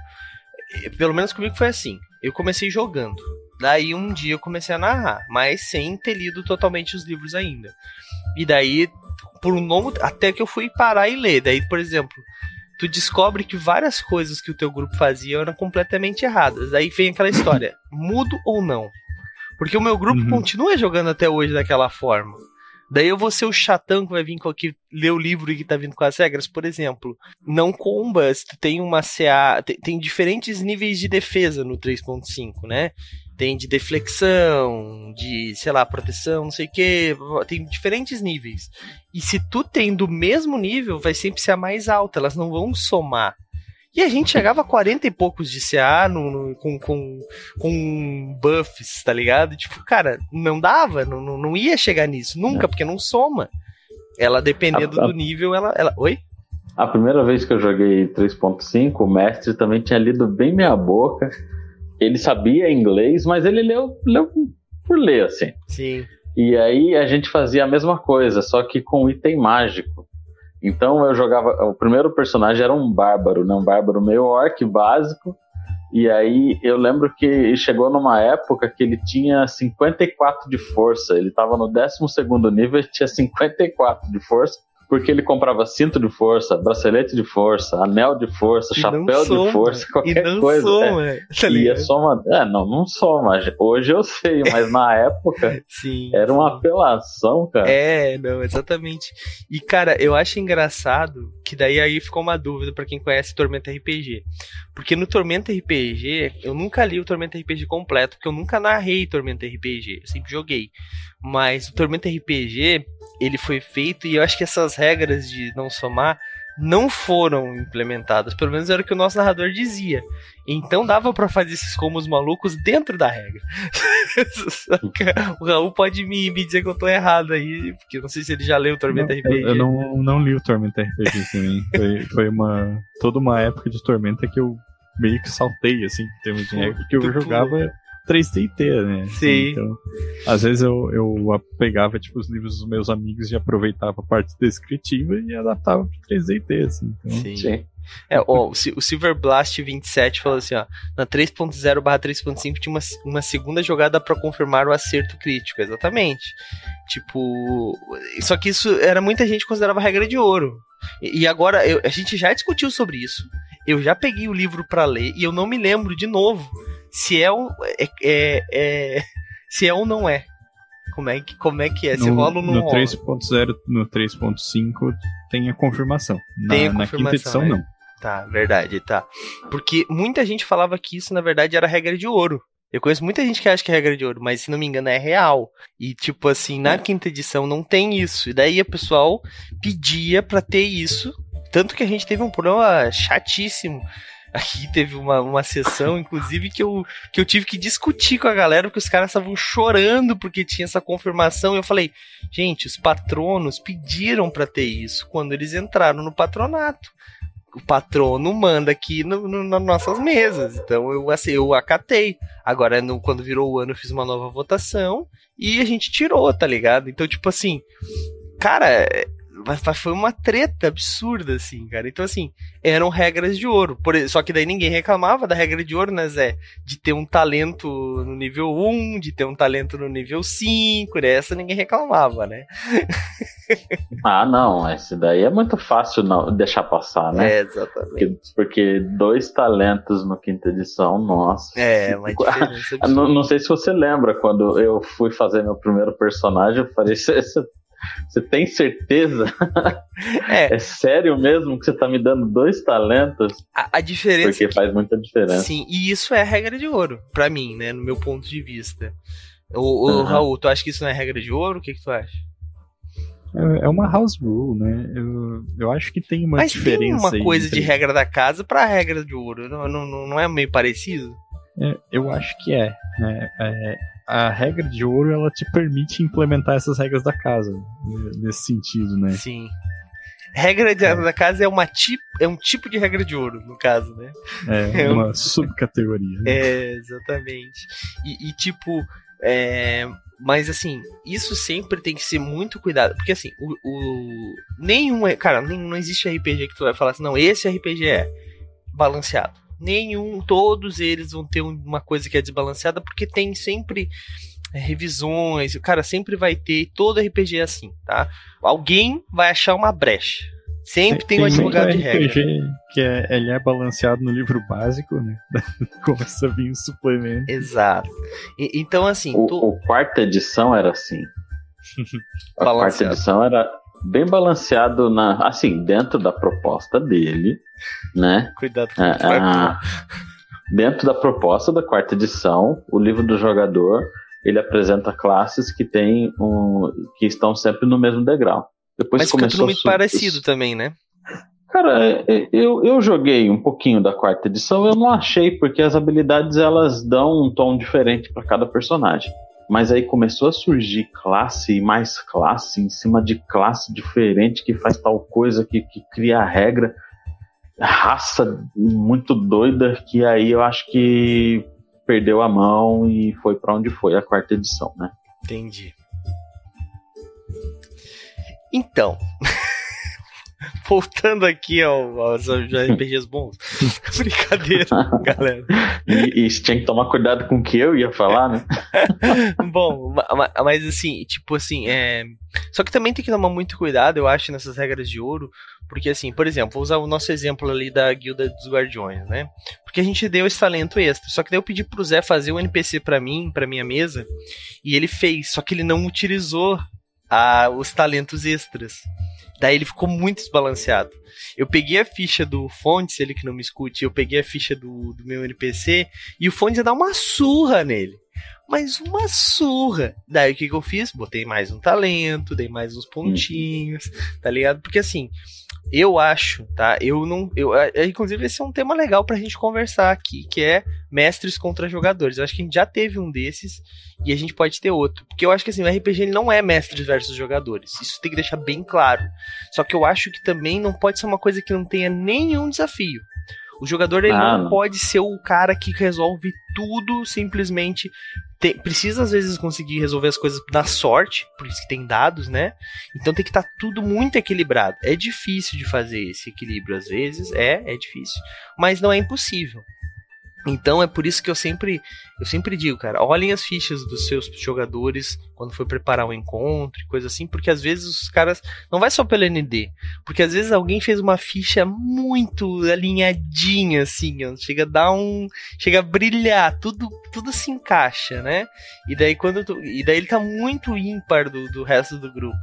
pelo menos comigo foi assim. Eu comecei jogando. Daí um dia eu comecei a narrar, mas sem ter lido totalmente os livros ainda. E daí, por um longo. Até que eu fui parar e ler. Daí, por exemplo, tu descobre que várias coisas que o teu grupo fazia eram completamente erradas. Daí vem aquela história: mudo ou não? Porque o meu grupo uhum. continua jogando até hoje daquela forma. Daí eu vou ser o chatão que vai vir com aqui ler o livro e que tá vindo com as regras. Por exemplo, não combas, tu tem uma CA. Tem, tem diferentes níveis de defesa no 3.5, né? Tem de deflexão, de, sei lá, proteção, não sei o que. Tem diferentes níveis. E se tu tem do mesmo nível, vai sempre ser a mais alta. Elas não vão somar. E a gente chegava a 40 e poucos de CA no, no, com, com, com buffs, tá ligado? Tipo, cara, não dava, não, não ia chegar nisso, nunca, porque não soma. Ela, dependendo a, a, do nível, ela, ela. Oi? A primeira vez que eu joguei 3.5, o mestre também tinha lido bem meia boca. Ele sabia inglês, mas ele leu, leu por ler, assim. Sim. E aí a gente fazia a mesma coisa, só que com item mágico. Então eu jogava. O primeiro personagem era um bárbaro, né? Um bárbaro meio orc básico. E aí eu lembro que chegou numa época que ele tinha 54 de força. Ele estava no 12 nível e tinha 54 de força porque ele comprava cinto de força, bracelete de força, anel de força, e chapéu soma, de força, qualquer e não coisa. Soma, é. tá e é soma. É, não, não soma. Hoje eu sei, mas na época sim, era sim. uma apelação, cara. É, não, exatamente. E cara, eu acho engraçado que daí aí ficou uma dúvida para quem conhece Tormenta RPG. Porque no Tormenta RPG, eu nunca li o Tormenta RPG completo, porque eu nunca narrei Tormenta RPG, eu sempre joguei. Mas o Tormenta RPG, ele foi feito e eu acho que essas regras de não somar não foram implementadas, pelo menos era o que o nosso narrador dizia. Então dava para fazer esses combos malucos dentro da regra. o Raul pode me, me, dizer que eu tô errado aí, porque eu não sei se ele já leu o Tormenta não, RPG. Eu, eu, não, não li o Tormenta RPG também. foi, foi uma toda uma época de Tormenta que eu meio que saltei assim, em termos de regra, porque eu jogava 3D né? Sim. Então, às vezes eu, eu pegava tipo, os livros dos meus amigos e aproveitava a parte descritiva e adaptava para 3D assim. Então... Sim. Sim. É, ó, o Silver Blast 27 falou assim, ó, na 3.0 barra 3.5 tinha uma, uma segunda jogada para confirmar o acerto crítico, exatamente. Tipo, só que isso era muita gente considerava regra de ouro. E, e agora eu, a gente já discutiu sobre isso. Eu já peguei o livro para ler e eu não me lembro de novo se é um é, é, é se é ou não é. Como é que, como é, que é? Se no, rola ou não no rola? 3.0, no 3.5 tem a confirmação. Na, tem a na confirmação, quinta edição, é. não. Tá, verdade, tá. Porque muita gente falava que isso, na verdade, era regra de ouro. Eu conheço muita gente que acha que é regra de ouro, mas se não me engano é real. E tipo assim, na quinta edição não tem isso. E daí o pessoal pedia pra ter isso. Tanto que a gente teve um problema chatíssimo. Aqui teve uma, uma sessão, inclusive, que eu, que eu tive que discutir com a galera, porque os caras estavam chorando porque tinha essa confirmação. E eu falei, gente, os patronos pediram para ter isso quando eles entraram no patronato o patrono manda aqui no, no, nas nossas mesas. Então eu, assim, eu acatei. Agora, no, quando virou o ano, eu fiz uma nova votação e a gente tirou, tá ligado? Então, tipo assim, cara, foi uma treta absurda, assim, cara. Então, assim, eram regras de ouro. Por, só que daí ninguém reclamava da regra de ouro, né, Zé? De ter um talento no nível 1, de ter um talento no nível 5, né? Essa ninguém reclamava, né? ah, não. Esse daí é muito fácil não deixar passar, né? É, exatamente. Porque, porque dois talentos no quinta edição, nossa. É, uma diferença não, não sei se você lembra, quando eu fui fazer meu primeiro personagem, eu falei, você você tem certeza? É. é sério mesmo que você tá me dando dois talentos? A, a diferença. Porque que, faz muita diferença. Sim, e isso é a regra de ouro, para mim, né? No meu ponto de vista. O, uhum. Raul, tu acha que isso não é regra de ouro? O que, que tu acha? É uma house rule, né? Eu, eu acho que tem uma Mas diferença. tem uma coisa entre... de regra da casa pra regra de ouro. Não, não, não é meio parecido? É, eu acho que é. Né? é a regra de ouro ela te permite implementar essas regras da casa nesse sentido, né? Sim. Regra de, da casa é, uma tip, é um tipo de regra de ouro, no caso, né? É, é uma um... subcategoria. Né? É, exatamente. E, e tipo, é, mas assim, isso sempre tem que ser muito cuidado. Porque assim, o, o nenhum. Cara, nenhum, não existe RPG que tu vai falar assim, não, esse RPG é balanceado nenhum, todos eles vão ter uma coisa que é desbalanceada, porque tem sempre é, revisões, o cara sempre vai ter, todo RPG é assim, tá? Alguém vai achar uma brecha. Sempre tem, tem um advogado de regra. RPG que é, ele é balanceado no livro básico, né? Começa a vir um suplemento. Exato. E, então, assim. O, tu... o quarta edição era assim. a quarta edição era bem balanceado na, assim, dentro da proposta dele, né? Cuidado com é, a, Dentro da proposta da quarta edição, o livro do jogador ele apresenta classes que tem um, que estão sempre no mesmo degrau. Depois Mas fica tudo muito parecido também, né? Cara, é, é, eu, eu joguei um pouquinho da quarta edição, eu não achei, porque as habilidades elas dão um tom diferente para cada personagem. Mas aí começou a surgir classe e mais classe em cima de classe diferente que faz tal coisa, que, que cria a regra. Raça muito doida que aí eu acho que perdeu a mão e foi para onde foi a quarta edição, né? Entendi. Então, voltando aqui ao, aos RPGs bons. Brincadeira, galera. E, e tinha que tomar cuidado com o que eu ia falar, né? Bom, mas assim, tipo assim, é. Só que também tem que tomar muito cuidado, eu acho, nessas regras de ouro, porque assim, por exemplo, vou usar o nosso exemplo ali da Guilda dos Guardiões, né? Porque a gente deu esse talento extra, só que daí eu pedi pro Zé fazer um NPC para mim, para minha mesa, e ele fez, só que ele não utilizou a, os talentos extras. Daí ele ficou muito desbalanceado. Eu peguei a ficha do Fontes, ele que não me escute, eu peguei a ficha do, do meu NPC e o Fontes ia dar uma surra nele. Mas uma surra. Daí o que, que eu fiz? Botei mais um talento, dei mais uns pontinhos, tá ligado? Porque assim, eu acho, tá? Eu não. Eu, é, inclusive, esse é um tema legal pra gente conversar aqui, que é mestres contra jogadores. Eu acho que a gente já teve um desses e a gente pode ter outro. Porque eu acho que assim, o RPG ele não é mestres versus jogadores. Isso tem que deixar bem claro. Só que eu acho que também não pode ser uma coisa que não tenha nenhum desafio. O jogador ele ah, não pode ser o cara que resolve tudo simplesmente. Precisa às vezes conseguir resolver as coisas na sorte, por isso que tem dados, né? Então tem que estar tá tudo muito equilibrado. É difícil de fazer esse equilíbrio às vezes, é, é difícil, mas não é impossível. Então é por isso que eu sempre, eu sempre digo, cara, olhem as fichas dos seus jogadores quando for preparar um encontro e coisa assim, porque às vezes os caras não vai só pelo ND, porque às vezes alguém fez uma ficha muito alinhadinha assim, ó, chega a dar um, chega a brilhar, tudo tudo se encaixa, né? E daí quando tu, e daí ele tá muito ímpar do, do resto do grupo.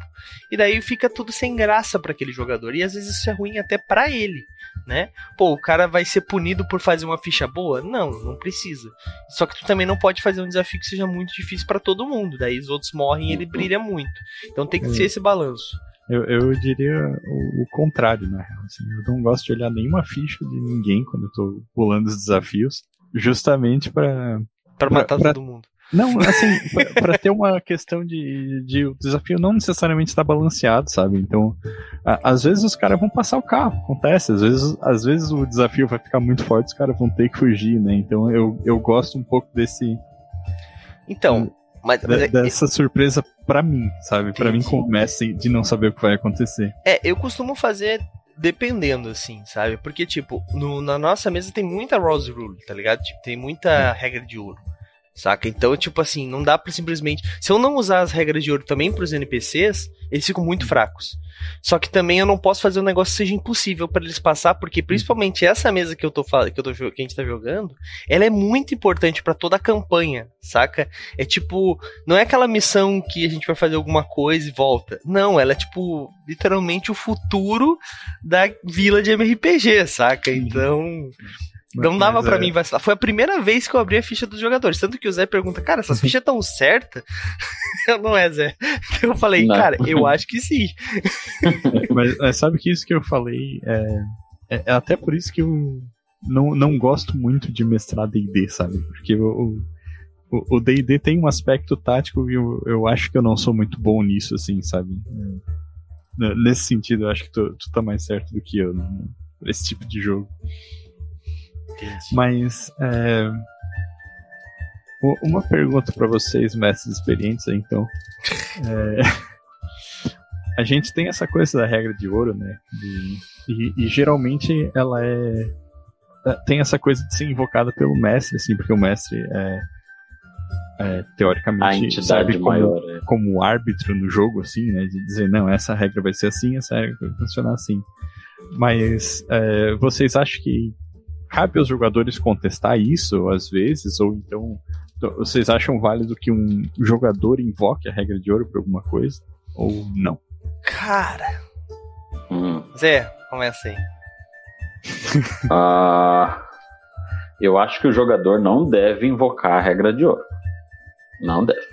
E daí fica tudo sem graça para aquele jogador e às vezes isso é ruim até para ele né? Pô, o cara vai ser punido por fazer uma ficha boa? Não, não precisa. Só que tu também não pode fazer um desafio que seja muito difícil para todo mundo. Daí os outros morrem e ele brilha muito. Então tem que ser esse balanço. Eu, eu diria o, o contrário, na real. Assim, eu não gosto de olhar nenhuma ficha de ninguém quando eu tô pulando os desafios, justamente para para matar pra, todo mundo. Não, assim, para ter uma questão de, de o desafio não necessariamente estar balanceado, sabe? Então, a, às vezes os caras vão passar o carro, acontece. Às vezes, às vezes o desafio vai ficar muito forte, os caras vão ter que fugir, né? Então eu, eu gosto um pouco desse. Então, mas, mas é, dessa surpresa para mim, sabe? Para mim começa de não saber o que vai acontecer. É, eu costumo fazer dependendo, assim, sabe? Porque, tipo, no, na nossa mesa tem muita Rose Rule, tá ligado? Tipo, tem muita regra de ouro. Saca? Então, tipo assim, não dá pra simplesmente. Se eu não usar as regras de ouro também pros NPCs, eles ficam muito fracos. Só que também eu não posso fazer um negócio que seja impossível para eles passar, porque principalmente essa mesa que eu tô falando, que, eu tô, que a gente tá jogando, ela é muito importante para toda a campanha, saca? É tipo, não é aquela missão que a gente vai fazer alguma coisa e volta. Não, ela é tipo, literalmente o futuro da vila de MRPG, saca? Então, não dava para é... mim vacilar. Foi a primeira vez que eu abri a ficha dos jogadores. Tanto que o Zé pergunta, cara, essas fichas estão certas? eu não é, Zé. Eu falei, não. cara, eu acho que sim. mas, mas sabe que isso que eu falei é, é, é, até por isso que eu não, não gosto muito de mestrar DD, sabe? Porque o o DD tem um aspecto tático e eu, eu acho que eu não sou muito bom nisso, assim, sabe? Nesse sentido, eu acho que tu, tu tá mais certo do que eu, né? esse tipo de jogo. Entendi. Mas é, uma pergunta para vocês, mestres experientes, então. É, a gente tem essa coisa da regra de ouro, né? De, e, e, geralmente ela é, é tem essa coisa de ser invocada pelo mestre, assim, porque o mestre é, é teoricamente serve como, maior, é. como árbitro no jogo, assim, né? De dizer, não, essa regra vai ser assim, essa regra vai funcionar assim. Mas é, vocês acham que cabe aos jogadores contestar isso às vezes, ou então vocês acham válido que um jogador invoque a regra de ouro para alguma coisa? Ou não? Cara. Hum. Zé, começa aí. uh, eu acho que o jogador não deve invocar a regra de ouro. Não deve.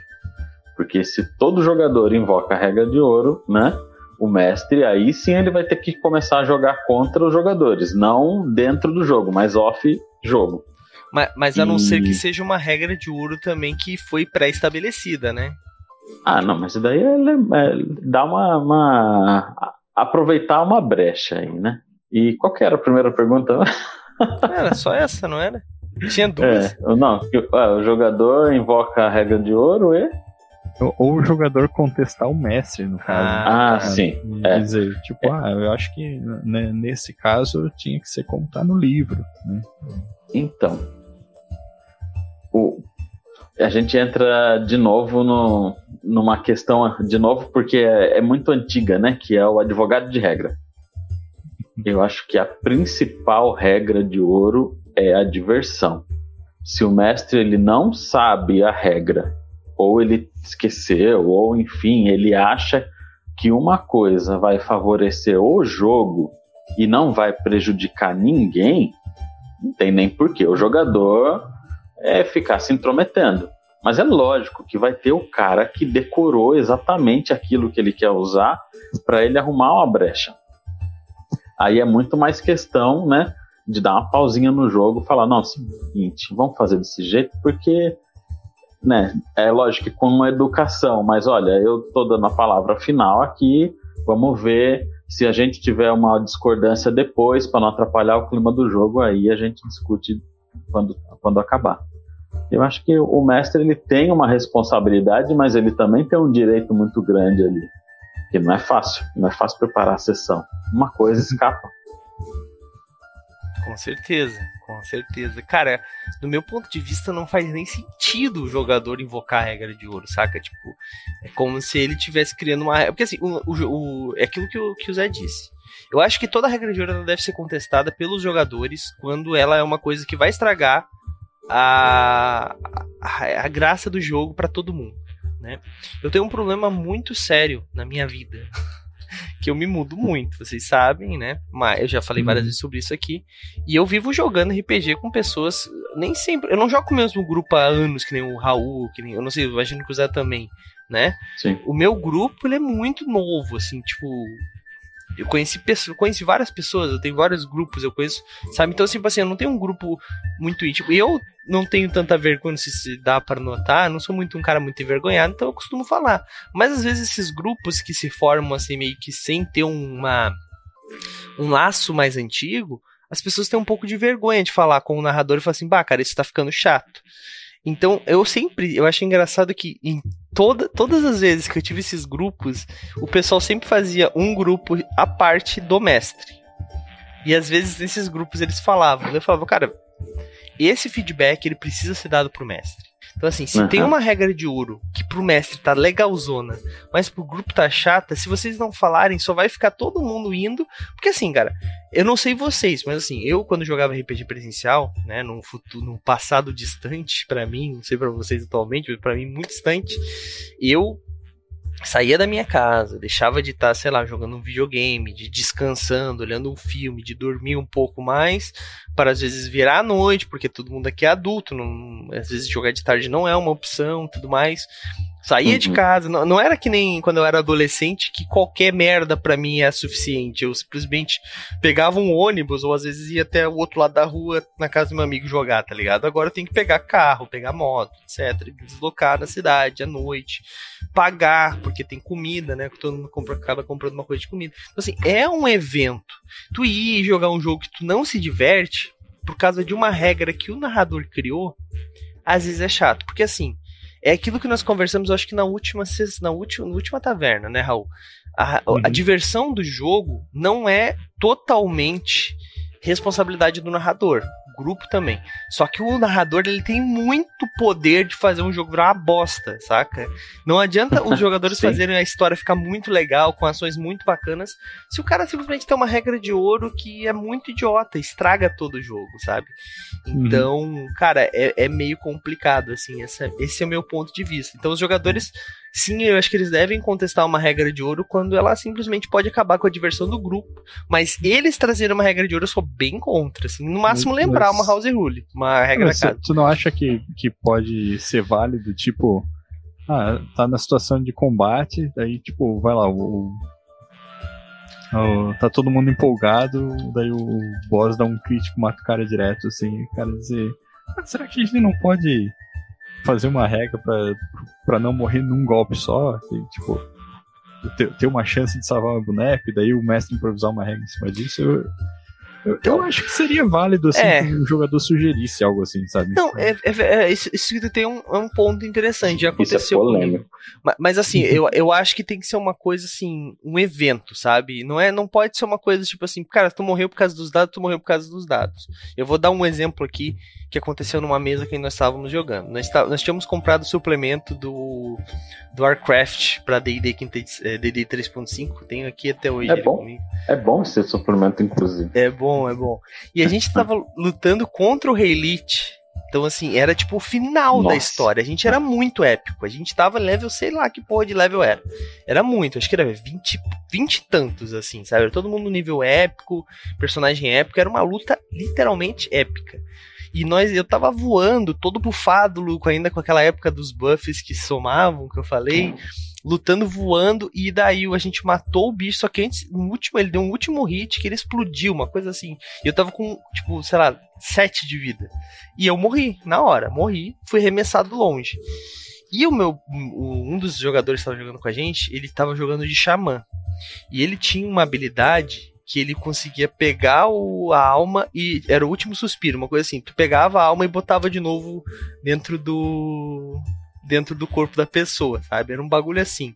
Porque se todo jogador invoca a regra de ouro, né? O mestre, aí sim ele vai ter que começar a jogar contra os jogadores, não dentro do jogo, mas off jogo. Mas, mas a não e... ser que seja uma regra de ouro também que foi pré-estabelecida, né? Ah, não, mas daí é, é, dá uma, uma, aproveitar uma brecha aí, né? E qual que era a primeira pergunta? Era só essa, não era? Tinha duas. É, não, o, o jogador invoca a regra de ouro e Ou, o jogador contestar o mestre, no caso. Ah, né? sim. E É. dizer, tipo, ah, eu acho que né, nesse caso tinha que ser como tá no livro. Né? Então, o, a gente entra de novo no, numa questão, de novo, porque é, é muito antiga, né? Que é o advogado de regra. Eu acho que a principal regra de ouro é a diversão. Se o mestre ele não sabe a regra, ou ele esqueceu, ou enfim, ele acha que uma coisa vai favorecer o jogo e não vai prejudicar ninguém, não tem nem porquê o jogador é ficar se intrometendo. Mas é lógico que vai ter o cara que decorou exatamente aquilo que ele quer usar para ele arrumar uma brecha. Aí é muito mais questão, né, de dar uma pausinha no jogo, falar, não, é seguinte, vamos fazer desse jeito porque, né, é lógico que com educação, mas olha, eu tô dando a palavra final aqui, vamos ver se a gente tiver uma discordância depois para não atrapalhar o clima do jogo, aí a gente discute quando, quando acabar. Eu acho que o mestre ele tem uma responsabilidade, mas ele também tem um direito muito grande ali. Que não é fácil, não é fácil preparar a sessão. Uma coisa escapa. Com certeza, com certeza. Cara, do meu ponto de vista, não faz nem sentido o jogador invocar a regra de ouro, saca? Tipo, é como se ele estivesse criando uma. Porque assim, o, o, o- é aquilo que o, que o Zé disse. Eu acho que toda regra de ouro deve ser contestada pelos jogadores quando ela é uma coisa que vai estragar a, a, a graça do jogo pra todo mundo. Né? Eu tenho um problema muito sério na minha vida. Que eu me mudo muito, vocês sabem, né? Mas eu já falei várias Uhum. vezes sobre isso aqui. E eu vivo jogando RPG com pessoas. Nem sempre. Eu não jogo com o mesmo grupo há anos, que nem o Raul, que nem. Eu não sei, imagino que o Zé também, né? Sim. O meu grupo, ele é muito novo, assim, tipo. Eu conheci pessoas, conheci várias pessoas, eu tenho vários grupos, eu conheço, sabe? Então, tipo assim, eu não tenho um grupo muito íntimo. Eu não tenho tanta vergonha, se se dá para notar, eu não sou muito um cara muito envergonhado, então eu costumo falar. Mas às vezes esses grupos que se formam assim, meio que sem ter uma um laço mais antigo, as pessoas têm um pouco de vergonha de falar com o narrador e falar assim, bah, cara, isso tá ficando chato. Então, eu sempre, eu acho engraçado que em toda, todas as vezes que eu tive esses grupos, o pessoal sempre fazia um grupo à parte do mestre. E às vezes nesses grupos eles falavam, eu falava, cara, esse feedback ele precisa ser dado pro mestre. Então assim, se Uhum. tem uma regra de ouro que pro mestre tá legalzona, mas pro grupo tá chata, se vocês não falarem, só vai ficar todo mundo indo, porque assim, cara, eu não sei vocês, mas assim, eu quando jogava RPG presencial, né, num futuro, num passado distante pra mim, não sei pra vocês atualmente, mas pra mim muito distante, eu saía da minha casa, deixava de estar, sei lá, jogando um videogame, de descansando, olhando um filme, de dormir um pouco mais, para às vezes virar à noite, porque todo mundo aqui é adulto, não, às vezes jogar de tarde não é uma opção, tudo mais. Saía de Uhum. casa, não, não era que nem quando eu era adolescente que qualquer merda pra mim é suficiente. Eu simplesmente pegava um ônibus ou às vezes ia até o outro lado da rua na casa do meu amigo jogar, tá ligado? Agora eu tenho que pegar carro, pegar moto, etc, deslocar na cidade à noite, pagar porque tem comida, né? Todo mundo compra, acaba comprando uma coisa de comida. Então assim, é um evento. Tu ir jogar um jogo que tu não se diverte por causa de uma regra que o narrador criou, às vezes é chato, porque assim, é aquilo que nós conversamos, eu acho que na última, na última, na última taverna, né, Raul? A, a Uhum. diversão do jogo não é totalmente responsabilidade do narrador. Grupo também. Só que o narrador ele tem muito poder de fazer um jogo virar uma bosta, saca? Não adianta os jogadores fazerem a história ficar muito legal, com ações muito bacanas, se o cara simplesmente tem uma regra de ouro que é muito idiota, estraga todo o jogo, sabe? Então, cara, é, é meio complicado, assim, essa, esse é o meu ponto de vista. Então, os jogadores, sim, eu acho que eles devem contestar uma regra de ouro quando ela simplesmente pode acabar com a diversão do grupo. Mas eles trazerem uma regra de ouro, eu sou bem contra, assim, no máximo Mas- lembrar uma house rule, uma regra da Mas casa. tu não acha que, que pode ser válido, tipo, ah, tá na situação de combate, daí, tipo, vai lá, o, o- tá todo mundo empolgado, daí o boss dá um crítico, mata o cara direto, assim, o cara dizer, "Ah, será que a gente não pode fazer uma regra pra, pra não morrer num golpe só? E, tipo, ter, ter uma chance de salvar o boneco, e daí o mestre improvisar uma regra em cima disso, eu, eu, eu acho que seria válido, assim, É. que o jogador sugerisse algo assim, sabe? Não, é, é- é- isso, isso tu tem um, é um ponto interessante. Já Isso é aconteceu comigo. Mas, mas, assim, eu, eu acho que tem que ser uma coisa assim, um evento, sabe? Não é, não pode ser uma coisa tipo assim, cara, tu morreu por causa dos dados, tu morreu por causa dos dados. Eu vou dar um exemplo aqui que aconteceu numa mesa que nós estávamos jogando. Nós, tá, nós tínhamos comprado o suplemento do, do Warcraft pra D&D D&D 3.5, tenho aqui até hoje. É bom, comigo. é bom esse suplemento, inclusive. É bom, é bom. E a gente estava lutando contra o Rei Lich então, assim, era tipo o final Nossa. da história. A gente era muito épico. A gente tava level, sei lá que porra de level era. Era muito, acho que era 20, 20 e tantos, assim, sabe? Era todo mundo nível épico, personagem épico. Era uma luta literalmente épica. E nós, eu tava voando, todo bufado, Luco, ainda com aquela época dos buffs que somavam, que eu falei lutando, voando, e daí a gente matou o bicho, só que antes, no último, ele deu um último hit que ele explodiu, uma coisa assim. E eu tava com, tipo, sei lá, 7 de vida. E eu morri, na hora, morri, fui arremessado longe. E o meu, um dos jogadores que estava jogando com a gente, ele estava jogando de xamã. E ele tinha uma habilidade que ele conseguia pegar o, a alma e era o último suspiro, uma coisa assim. Tu pegava a alma e botava de novo dentro do dentro do corpo da pessoa, sabe? Era um bagulho assim.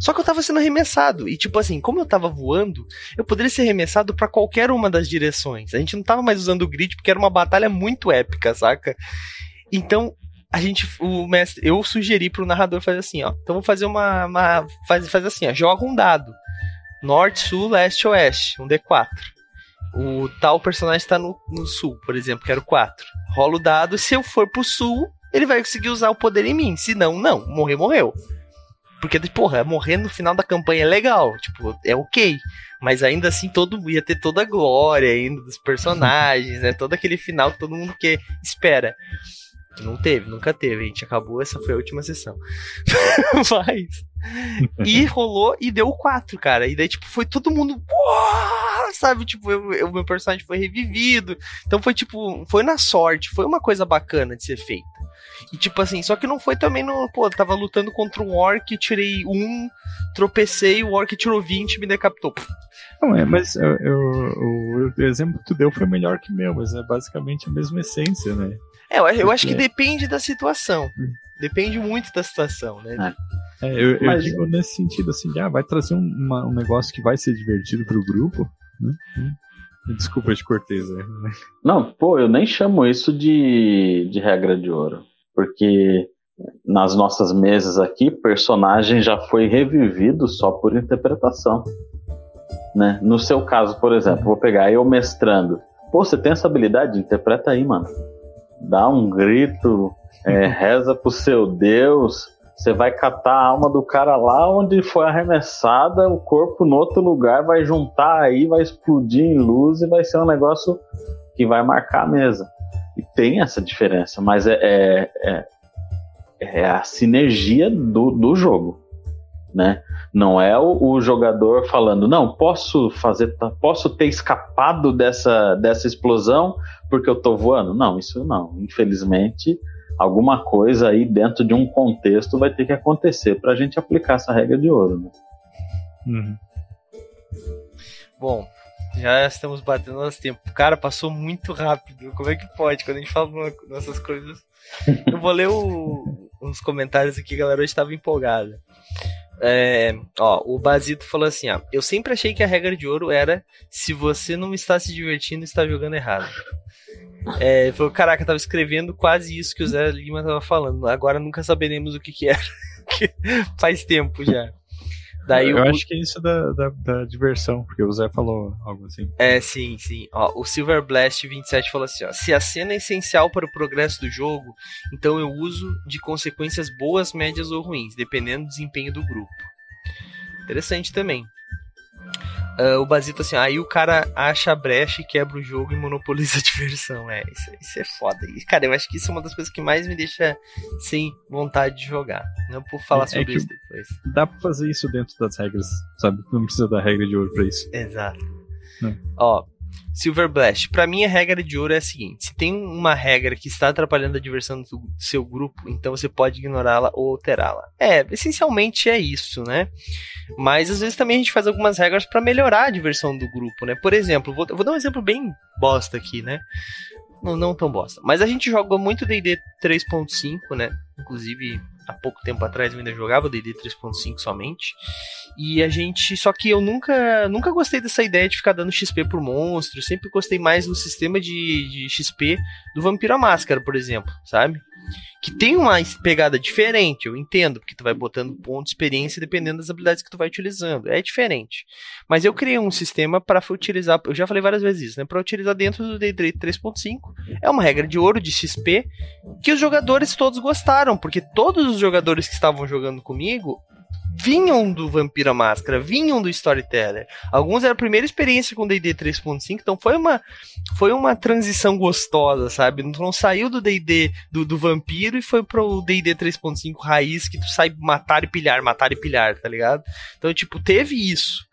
Só que eu tava sendo arremessado. E, tipo assim, como eu tava voando, eu poderia ser arremessado para qualquer uma das direções. A gente não tava mais usando o grid porque era uma batalha muito épica, saca? Então, a gente, o mestre, eu sugeri pro narrador fazer assim, ó. Então vou fazer uma, uma faz, faz assim, ó. Joga um dado. Norte, sul, leste, oeste. Um D4. O tal personagem está no, no sul, por exemplo, que era o 4. Rola o dado. Se eu for pro sul, ele vai conseguir usar o poder em mim. Se não, não. Morrer, morreu. Porque, porra, morrer no final da campanha é legal. Tipo, é ok. Mas ainda assim, todo ia ter toda a glória ainda dos personagens, né? Todo aquele final que todo mundo que espera. Não teve, nunca teve. A gente acabou, essa foi a última sessão. Mas. E rolou e deu quatro, cara. E daí, tipo, foi todo mundo. Sabe? Tipo, o meu personagem foi revivido. Então foi tipo. Foi na sorte. Foi uma coisa bacana de ser feita. E tipo assim, só que não foi também no. Pô, tava lutando contra um orc, tirei um, tropecei, o orc tirou 20 e me decapitou. Não, é, mas eu, eu, o, exemplo que tu deu foi melhor que o meu, mas é basicamente a mesma essência, né? É, eu, eu acho que depende da situação. Hum. Depende muito da situação, né? É, eu, mas, eu digo nesse sentido assim, ah, vai trazer um, uma, um negócio que vai ser divertido pro grupo, né? Hum. Desculpa de corteza. Não, pô, eu nem chamo isso de, de regra de ouro porque nas nossas mesas aqui, personagem já foi revivido só por interpretação. Né? No seu caso, por exemplo, vou pegar eu mestrando. Pô, você tem essa habilidade? Interpreta aí, mano. Dá um grito, é, reza pro seu Deus. Você vai catar a alma do cara lá onde foi arremessada, o corpo no outro lugar vai juntar aí, vai explodir em luz e vai ser um negócio que vai marcar a mesa. E tem essa diferença, mas é, é, é, é a sinergia do, do jogo. Né? Não é o, o, jogador falando, não, posso fazer, posso ter escapado dessa, dessa explosão porque eu tô voando. Não, isso não. Infelizmente, alguma coisa aí dentro de um contexto vai ter que acontecer para a gente aplicar essa regra de ouro. Né? Uhum. Bom, já estamos batendo nosso tempo. Cara, passou muito rápido. Como é que pode? Quando a gente fala nossas coisas. Eu vou ler o, uns comentários aqui, a galera hoje estava empolgada. É, ó, o Basito falou assim: ó, eu sempre achei que a regra de ouro era se você não está se divertindo, está jogando errado. É, ele falou: caraca, eu tava escrevendo quase isso que o Zé Lima tava falando. Agora nunca saberemos o que, que era. Faz tempo já. Daí eu o... acho que é isso da, da, da, diversão, porque o Zé falou algo assim. É, sim, sim. Ó, o Silver Blast 27 falou assim: ó, se a cena é essencial para o progresso do jogo, então eu uso de consequências boas, médias ou ruins, dependendo do desempenho do grupo. Interessante também. Uh, o Basito assim, aí o cara acha a brecha e quebra o jogo e monopoliza a diversão. É, isso, isso, é foda. E, cara, eu acho que isso é uma das coisas que mais me deixa sem vontade de jogar. Não por falar é, sobre é isso depois. Dá pra fazer isso dentro das regras, sabe? Não precisa da regra de ouro pra isso. Exato. É. Ó, Silver Blast. Para mim, a regra de ouro é a seguinte: se tem uma regra que está atrapalhando a diversão do seu grupo, então você pode ignorá-la ou alterá-la. É, essencialmente é isso, né? Mas às vezes também a gente faz algumas regras para melhorar a diversão do grupo, né? Por exemplo, vou, vou dar um exemplo bem bosta aqui, né? Não, não tão bosta. Mas a gente joga muito DD 3.5, né? Inclusive, há pouco tempo atrás eu ainda jogava D&D 3.5 somente. E a gente, só que eu nunca, nunca gostei dessa ideia de ficar dando XP por monstro, sempre gostei mais do sistema de, de XP do Vampiro à Máscara, por exemplo, sabe? Que tem uma pegada diferente, eu entendo, porque tu vai botando ponto de experiência dependendo das habilidades que tu vai utilizando. É diferente. Mas eu criei um sistema para utilizar, eu já falei várias vezes isso, né, para utilizar dentro do D&D 3.5. É uma regra de ouro de XP que os jogadores todos gostaram, porque todos os jogadores que estavam jogando comigo vinham do Vampira Máscara, vinham do Storyteller. Alguns era a primeira experiência com D&D 3.5, então foi uma foi uma transição gostosa, sabe? Não saiu do D&D do, do Vampiro e foi pro D&D 3.5 raiz que tu sai matar e pilhar, matar e pilhar, tá ligado? Então, tipo, teve isso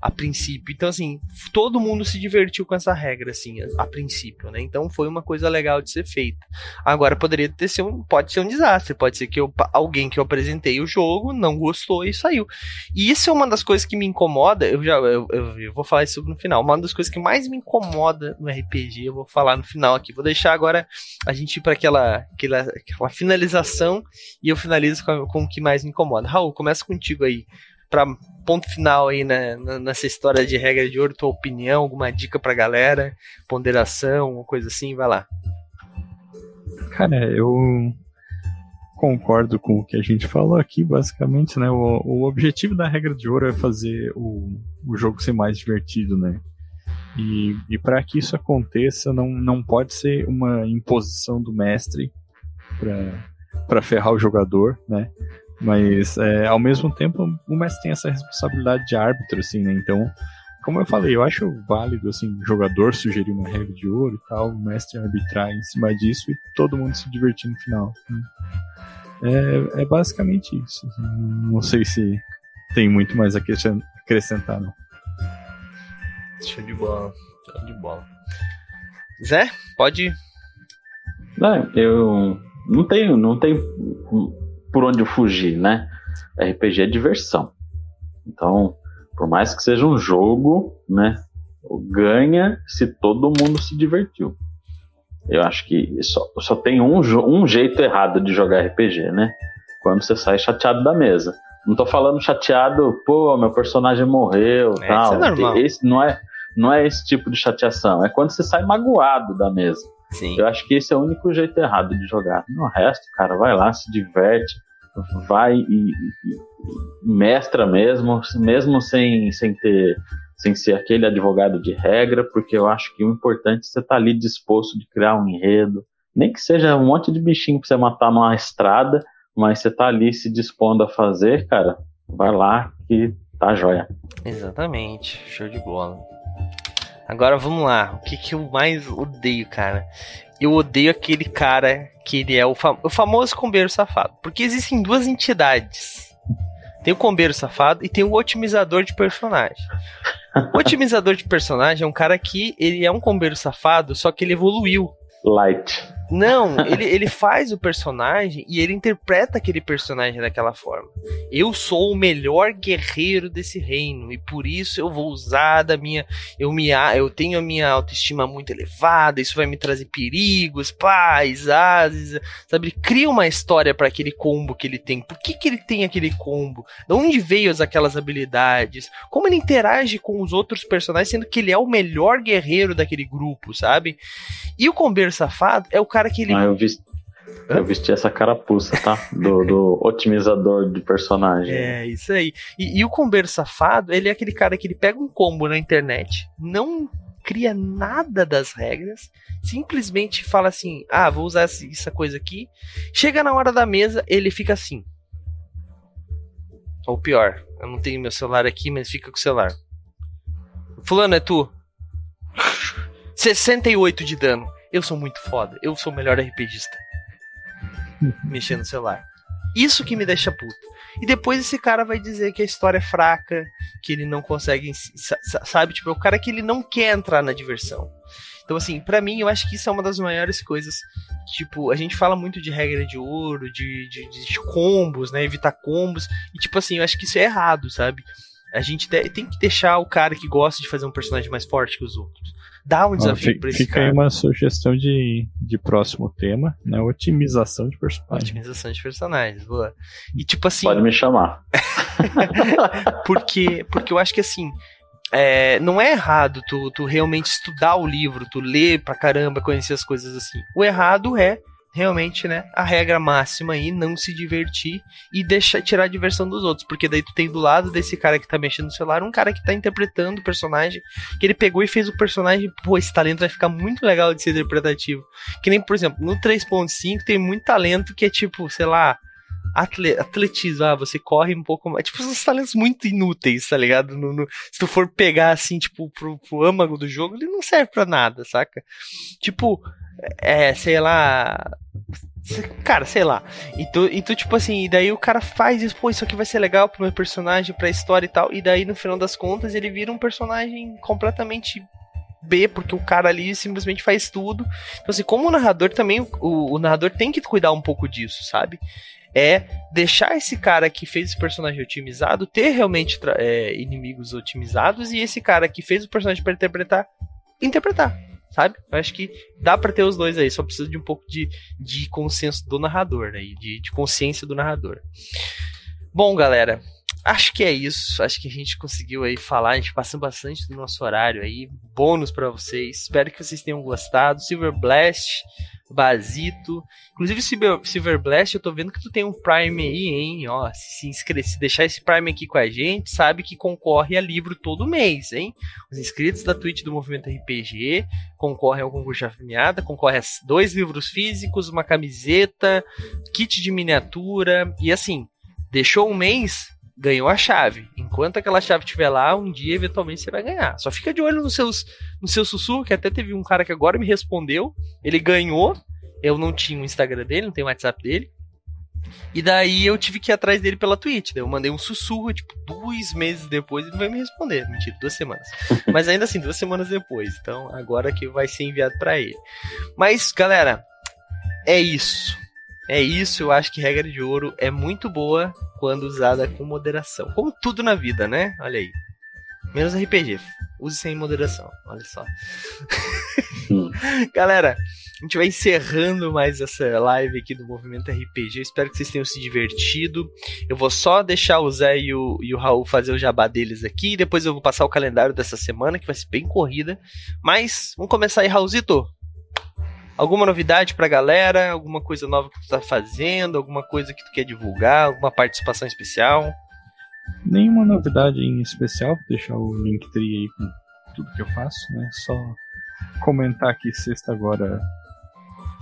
a princípio. Então, assim, todo mundo se divertiu com essa regra, assim, a, a, princípio, né? Então foi uma coisa legal de ser feita. Agora poderia ter ser um, pode ser um desastre, pode ser que eu, alguém que eu apresentei o jogo não gostou e saiu. E isso é uma das coisas que me incomoda. Eu já eu, eu, eu vou falar isso no final. Uma das coisas que mais me incomoda no RPG, eu vou falar no final aqui. Vou deixar agora a gente ir para aquela, aquela, aquela finalização e eu finalizo com, com o que mais me incomoda. Raul, começa contigo aí para ponto final aí né, nessa história de regra de ouro, tua opinião, alguma dica pra galera, ponderação, uma coisa assim, vai lá. Cara, eu concordo com o que a gente falou aqui, basicamente, né? O, o objetivo da regra de ouro é fazer o, o jogo ser mais divertido, né? E, e para que isso aconteça, não, não pode ser uma imposição do mestre para ferrar o jogador, né? Mas, é, ao mesmo tempo, o mestre tem essa responsabilidade de árbitro, assim, né? Então, como eu falei, eu acho válido, assim, o jogador sugerir uma regra de ouro e tal, o mestre arbitrar em cima disso e todo mundo se divertir no final. Né? É, é basicamente isso. Assim, não sei se tem muito mais a acrescentar, não. Show de bola. Show de bola. Zé, pode. Não, eu não tenho, não tenho por onde fugir, né? RPG é diversão. Então, por mais que seja um jogo, né? Ganha se todo mundo se divertiu. Eu acho que só, só tem um, um jeito errado de jogar RPG, né? Quando você sai chateado da mesa. Não tô falando chateado, pô, meu personagem morreu, é, tal. Isso é normal. Esse não é, não é esse tipo de chateação. É quando você sai magoado da mesa. Sim. Eu acho que esse é o único jeito errado de jogar. No resto, cara, vai lá, se diverte, vai e, e, e mestra mesmo, mesmo sem, sem ter sem ser aquele advogado de regra, porque eu acho que o importante é você estar tá ali disposto de criar um enredo, nem que seja um monte de bichinho pra você matar numa estrada, mas você tá ali se dispondo a fazer, cara, vai lá que tá jóia. Exatamente, show de bola. Agora vamos lá. O que, que eu mais odeio, cara? Eu odeio aquele cara que ele é o, fam o famoso combeiro safado. Porque existem duas entidades. Tem o combeiro safado e tem o otimizador de personagem. O otimizador de personagem é um cara que ele é um combeiro safado, só que ele evoluiu. Light. Não, ele, ele faz o personagem e ele interpreta aquele personagem daquela forma. Eu sou o melhor guerreiro desse reino e por isso eu vou usar da minha. Eu, me, eu tenho a minha autoestima muito elevada, isso vai me trazer perigos, paz, ases. Sabe? Ele cria uma história para aquele combo que ele tem. Por que, que ele tem aquele combo? De onde veio aquelas habilidades? Como ele interage com os outros personagens, sendo que ele é o melhor guerreiro daquele grupo, sabe? E o combeiro safado é o cara cara que ele. Ah, eu, vesti, eu vesti essa carapuça, tá? Do, do otimizador de personagem. É, isso aí. E, e o combeiro safado, ele é aquele cara que ele pega um combo na internet, não cria nada das regras, simplesmente fala assim: ah, vou usar essa coisa aqui. Chega na hora da mesa, ele fica assim. Ou pior, eu não tenho meu celular aqui, mas fica com o celular. Fulano, é tu? 68 de dano eu sou muito foda, eu sou o melhor RPGista. Mexendo no celular. Isso que me deixa puto. E depois esse cara vai dizer que a história é fraca, que ele não consegue, sabe? Tipo, é o cara que ele não quer entrar na diversão. Então, assim, para mim, eu acho que isso é uma das maiores coisas. Tipo, a gente fala muito de regra de ouro, de, de, de combos, né? Evitar combos. E, tipo assim, eu acho que isso é errado, sabe? A gente tem que deixar o cara que gosta de fazer um personagem mais forte que os outros. Dá um desafio ah, pra esse fica cara. Fica aí uma sugestão de, de próximo tema, né? Otimização de personagens. Otimização de personagens, boa. E tipo assim. Pode me chamar. porque, porque eu acho que assim. É, não é errado tu, tu realmente estudar o livro, tu ler pra caramba, conhecer as coisas assim. O errado é realmente, né, a regra máxima aí, não se divertir e deixar tirar a diversão dos outros, porque daí tu tem do lado desse cara que tá mexendo no celular um cara que tá interpretando o personagem, que ele pegou e fez o personagem, pô, esse talento vai ficar muito legal de ser interpretativo. Que nem, por exemplo, no 3.5 tem muito talento que é tipo, sei lá, atletismo, ah, você corre um pouco mais. Tipo, uns talentos muito inúteis, tá ligado? No, no, se tu for pegar assim, tipo, pro, pro âmago do jogo, ele não serve pra nada, saca? Tipo, é, sei lá. Cara, sei lá. E tu, e tu, tipo assim, e daí o cara faz isso, pô, isso aqui vai ser legal pro meu personagem, pra história e tal. E daí, no final das contas, ele vira um personagem completamente B, porque o cara ali simplesmente faz tudo. Então, assim, como narrador também, o, o narrador tem que cuidar um pouco disso, sabe? é deixar esse cara que fez esse personagem otimizado ter realmente é, inimigos otimizados e esse cara que fez o personagem para interpretar, interpretar. Sabe? Eu acho que dá para ter os dois aí, só precisa de um pouco de, de consenso do narrador, né? De, de consciência do narrador. Bom, galera, acho que é isso. Acho que a gente conseguiu aí falar, a gente passou bastante do nosso horário aí. Bônus para vocês. Espero que vocês tenham gostado. Silver Blast Basito. Inclusive, Silver, Silver Blast, eu tô vendo que tu tem um Prime aí, hein? Ó, se, inscrever, se deixar esse Prime aqui com a gente, sabe que concorre a livro todo mês, hein? Os inscritos da Twitch do Movimento RPG concorrem ao concurso de afiliada, concorrem a dois livros físicos, uma camiseta, kit de miniatura, e assim, deixou um mês, ganhou a chave. Enquanto aquela chave estiver lá, um dia eventualmente você vai ganhar. Só fica de olho nos seus, no seu sussurro, que até teve um cara que agora me respondeu. Ele ganhou. Eu não tinha o Instagram dele, não tenho o WhatsApp dele. E daí eu tive que ir atrás dele pela Twitch. Daí eu mandei um sussurro, tipo, dois meses depois ele não vai me responder. Mentira, duas semanas. Mas ainda assim, duas semanas depois. Então agora que vai ser enviado para ele. Mas, galera, é isso. É isso, eu acho que regra de ouro é muito boa quando usada com moderação. Como tudo na vida, né? Olha aí. Menos RPG. Use sem moderação. Olha só. Hum. Galera, a gente vai encerrando mais essa live aqui do Movimento RPG. Espero que vocês tenham se divertido. Eu vou só deixar o Zé e o, e o Raul fazer o jabá deles aqui. Depois eu vou passar o calendário dessa semana, que vai ser bem corrida. Mas, vamos começar aí, Raulzito. Alguma novidade pra galera? Alguma coisa nova que tu tá fazendo? Alguma coisa que tu quer divulgar? Alguma participação especial? Nenhuma novidade em especial, vou deixar o Linktree aí com tudo que eu faço, né? Só comentar que sexta agora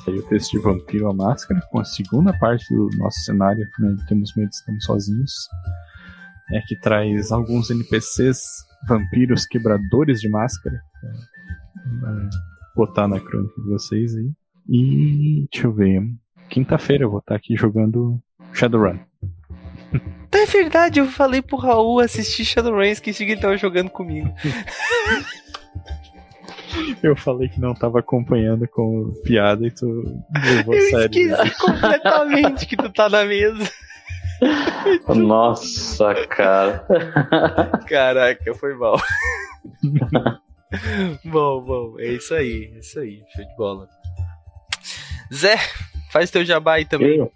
saiu o texto de Vampiro a Máscara, com a segunda parte do nosso cenário, né? Temos medo, estamos sozinhos. É que traz alguns NPCs vampiros quebradores de máscara. É, botar na crônica de vocês aí. E deixa eu ver. Quinta-feira eu vou estar aqui jogando Shadowrun. É verdade, eu falei pro Raul assistir Shadowrun e esqueci que ele tava jogando comigo. Eu falei que não tava acompanhando com piada e tu levou a sério. Eu esqueci completamente que tu tá na mesa. Nossa, cara. Caraca, foi mal. Bom, bom, é isso aí, é isso aí, show de bola. Zé, faz teu jabá aí também. Eu?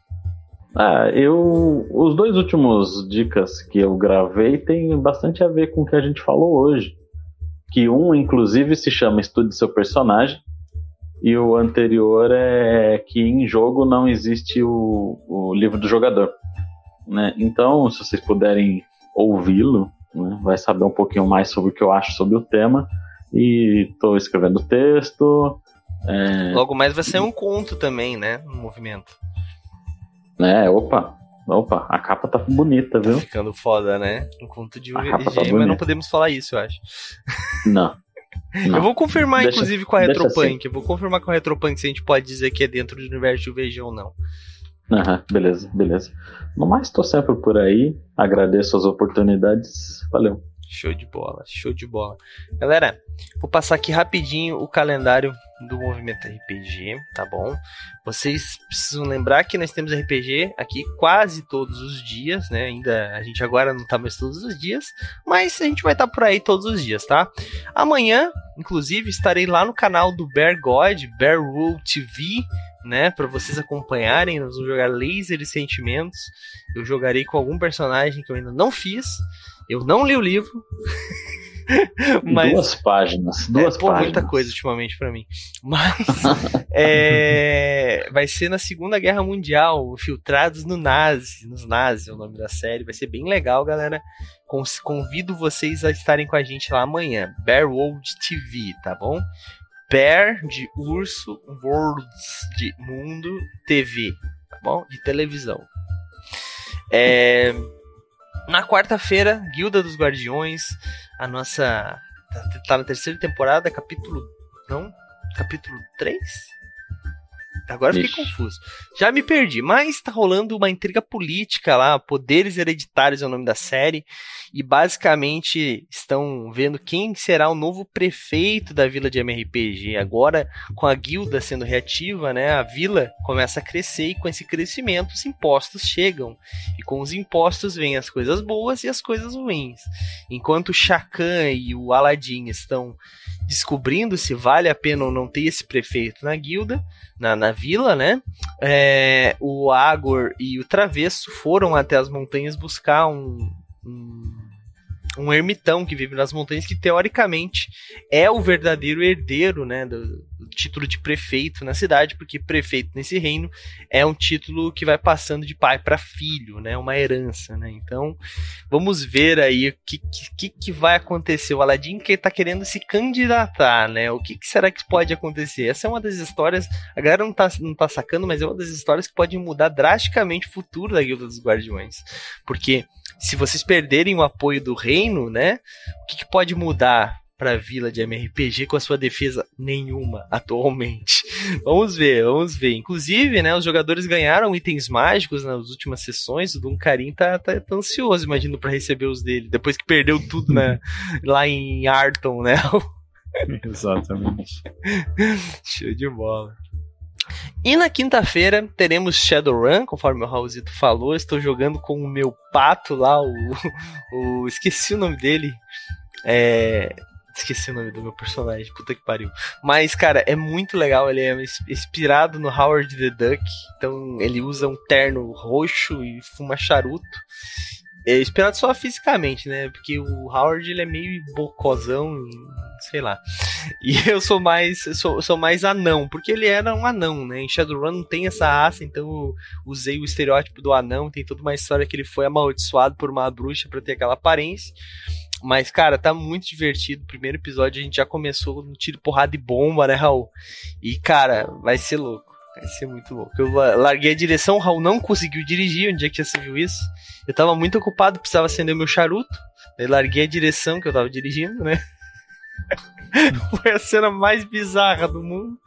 Ah, eu. Os dois últimos dicas que eu gravei tem bastante a ver com o que a gente falou hoje. Que um, inclusive, se chama Estude seu personagem. E o anterior é que em jogo não existe o, o livro do jogador. Né? Então, se vocês puderem ouvi-lo, né, vai saber um pouquinho mais sobre o que eu acho sobre o tema e estou escrevendo texto. É... Logo mais vai ser um conto também, né? No movimento. É, opa. Opa, a capa tá bonita, viu? Tá ficando foda, né? Um conto de UVG, tá mas não podemos falar isso, eu acho. Não. não. Eu vou confirmar, deixa, inclusive, com a Retropunk. Assim. Eu vou confirmar com a Retropunk se a gente pode dizer que é dentro do universo de UVG ou não. Aham, beleza, beleza. No mais, tô sempre por aí. Agradeço as oportunidades. Valeu. Show de bola, show de bola. Galera, vou passar aqui rapidinho o calendário do Movimento RPG, tá bom? Vocês precisam lembrar que nós temos RPG aqui quase todos os dias, né? Ainda a gente agora não tá mais todos os dias, mas a gente vai estar tá por aí todos os dias, tá? Amanhã, inclusive, estarei lá no canal do Bear God, Bear Rule TV, né, para vocês acompanharem, nós vamos jogar Laser e Sentimentos. Eu jogarei com algum personagem que eu ainda não fiz. Eu não li o livro. Mas, duas páginas, duas é, pô, páginas. muita coisa ultimamente para mim. Mas é, vai ser na Segunda Guerra Mundial, Filtrados no Nazi, nos Nazis, é o nome da série. Vai ser bem legal, galera. Convido vocês a estarem com a gente lá amanhã. Bear World TV, tá bom? Bear de urso, Worlds de mundo, TV, tá bom? De televisão. É na quarta-feira, Guilda dos Guardiões, a nossa. Tá, tá na terceira temporada, capítulo. Não? Capítulo 3? Agora fiquei Ixi. confuso. Já me perdi, mas tá rolando uma intriga política lá, Poderes Hereditários é o nome da série, e basicamente estão vendo quem será o novo prefeito da vila de MRPG. Agora, com a guilda sendo reativa, né, a vila começa a crescer e com esse crescimento os impostos chegam. E com os impostos vêm as coisas boas e as coisas ruins. Enquanto o Chacan e o Aladdin estão descobrindo se vale a pena ou não ter esse prefeito na guilda, na, na vila, né? É, o Agor e o Travesso foram até as montanhas buscar um, um um ermitão que vive nas montanhas que teoricamente é o verdadeiro herdeiro, né, do, do, título de prefeito na cidade, porque prefeito nesse reino é um título que vai passando de pai para filho, né, uma herança, né? Então, vamos ver aí o que, que, que vai acontecer. O Aladdin que está querendo se candidatar, né? O que, que, será que pode acontecer? Essa é uma das histórias, a galera não tá, não tá sacando, mas é uma das histórias que pode mudar drasticamente o futuro da Guilda dos Guardiões. Porque se vocês perderem o apoio do reino, né? O que, que pode mudar para a vila de MRPG com a sua defesa nenhuma atualmente. vamos ver, vamos ver. Inclusive, né, os jogadores ganharam itens mágicos nas últimas sessões. O Duncarim tá, tá, tá ansioso, imagino, para receber os dele. Depois que perdeu tudo né, lá em Arton, né? Exatamente. Show de bola. E na quinta-feira teremos Shadowrun, conforme o Raulzito falou. Estou jogando com o meu pato lá, o. o esqueci o nome dele. É. Esqueci o nome do meu personagem, puta que pariu. Mas, cara, é muito legal. Ele é inspirado no Howard the Duck. Então, ele usa um terno roxo e fuma charuto. É só fisicamente, né? Porque o Howard ele é meio bocozão, sei lá. E eu sou mais sou, sou mais anão, porque ele era um anão, né? Em Shadowrun não tem essa raça, então eu usei o estereótipo do anão. Tem toda uma história que ele foi amaldiçoado por uma bruxa para ter aquela aparência. Mas, cara, tá muito divertido. Primeiro episódio a gente já começou no tiro, porrada e bomba, né, Raul? E, cara, vai ser louco. Vai ser muito louco. Eu larguei a direção, o Raul não conseguiu dirigir. Onde é que você viu isso? Eu tava muito ocupado, precisava acender o meu charuto. Daí larguei a direção que eu tava dirigindo, né? Foi a cena mais bizarra do mundo.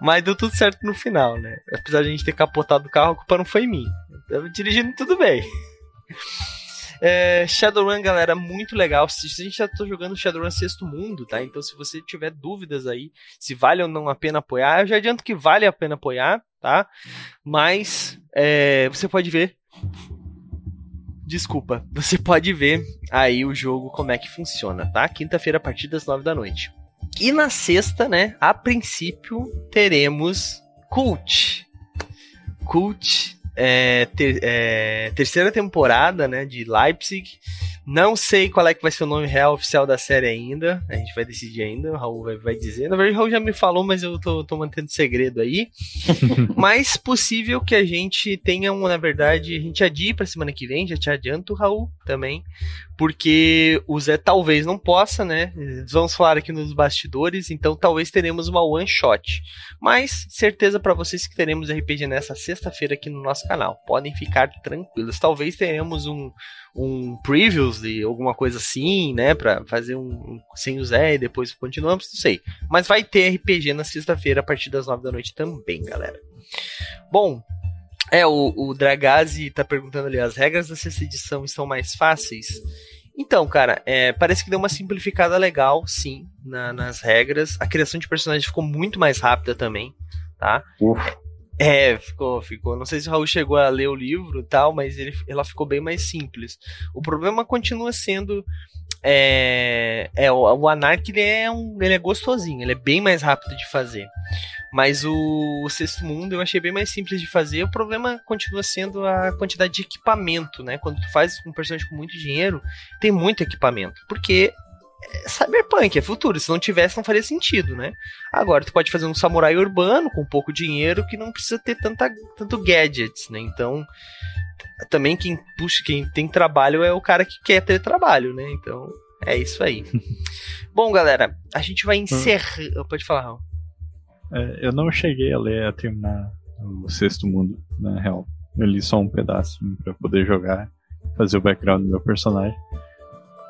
Mas deu tudo certo no final, né? Apesar de a gente ter capotado o carro, a culpa não foi minha. Eu tava dirigindo tudo bem. É, Shadowrun, galera, muito legal. A gente já tá jogando Shadowrun Sexto Mundo, tá? Então, se você tiver dúvidas aí, se vale ou não a pena apoiar, eu já adianto que vale a pena apoiar, tá? Mas é, você pode ver. Desculpa, você pode ver aí o jogo como é que funciona, tá? Quinta-feira a partir das nove da noite. E na sexta, né? A princípio teremos Cult. Cult é, ter, é, terceira temporada, né, de Leipzig. Não sei qual é que vai ser o nome real oficial da série ainda. A gente vai decidir ainda. O Raul vai, vai dizer. Na verdade, o Raul já me falou, mas eu tô, tô mantendo segredo aí. mas possível que a gente tenha um, na verdade, a gente adie pra semana que vem. Já te adianto, Raul, também porque o Zé talvez não possa, né? Vamos falar aqui nos bastidores, então talvez teremos uma one shot. Mas certeza para vocês que teremos RPG nessa sexta-feira aqui no nosso canal. Podem ficar tranquilos. Talvez teremos um um previews de alguma coisa assim, né, para fazer um, um, sem o Zé e depois continuamos, não sei. Mas vai ter RPG na sexta-feira a partir das nove da noite também, galera. Bom, é, o, o Dragazi tá perguntando ali, as regras da sexta edição estão mais fáceis? Então, cara, é, parece que deu uma simplificada legal, sim, na, nas regras. A criação de personagens ficou muito mais rápida também, tá? Ufa. É, ficou, ficou. Não sei se o Raul chegou a ler o livro e tal, mas ele, ela ficou bem mais simples. O problema continua sendo. É, é o, o Anark ele é, um, ele é gostosinho, ele é bem mais rápido de fazer. Mas o, o Sexto Mundo eu achei bem mais simples de fazer. O problema continua sendo a quantidade de equipamento, né? Quando tu faz um personagem com muito dinheiro, tem muito equipamento. Porque é cyberpunk, é futuro. Se não tivesse, não faria sentido, né? Agora, tu pode fazer um samurai urbano com pouco dinheiro que não precisa ter tanta, tanto gadgets, né? Então, também quem puxa, quem tem trabalho é o cara que quer ter trabalho, né? Então, é isso aí. Bom, galera, a gente vai encerrar. Pode falar, Raul. É, eu não cheguei a ler a terminar o Sexto Mundo, na real. Eu li só um pedaço para poder jogar, fazer o background do meu personagem.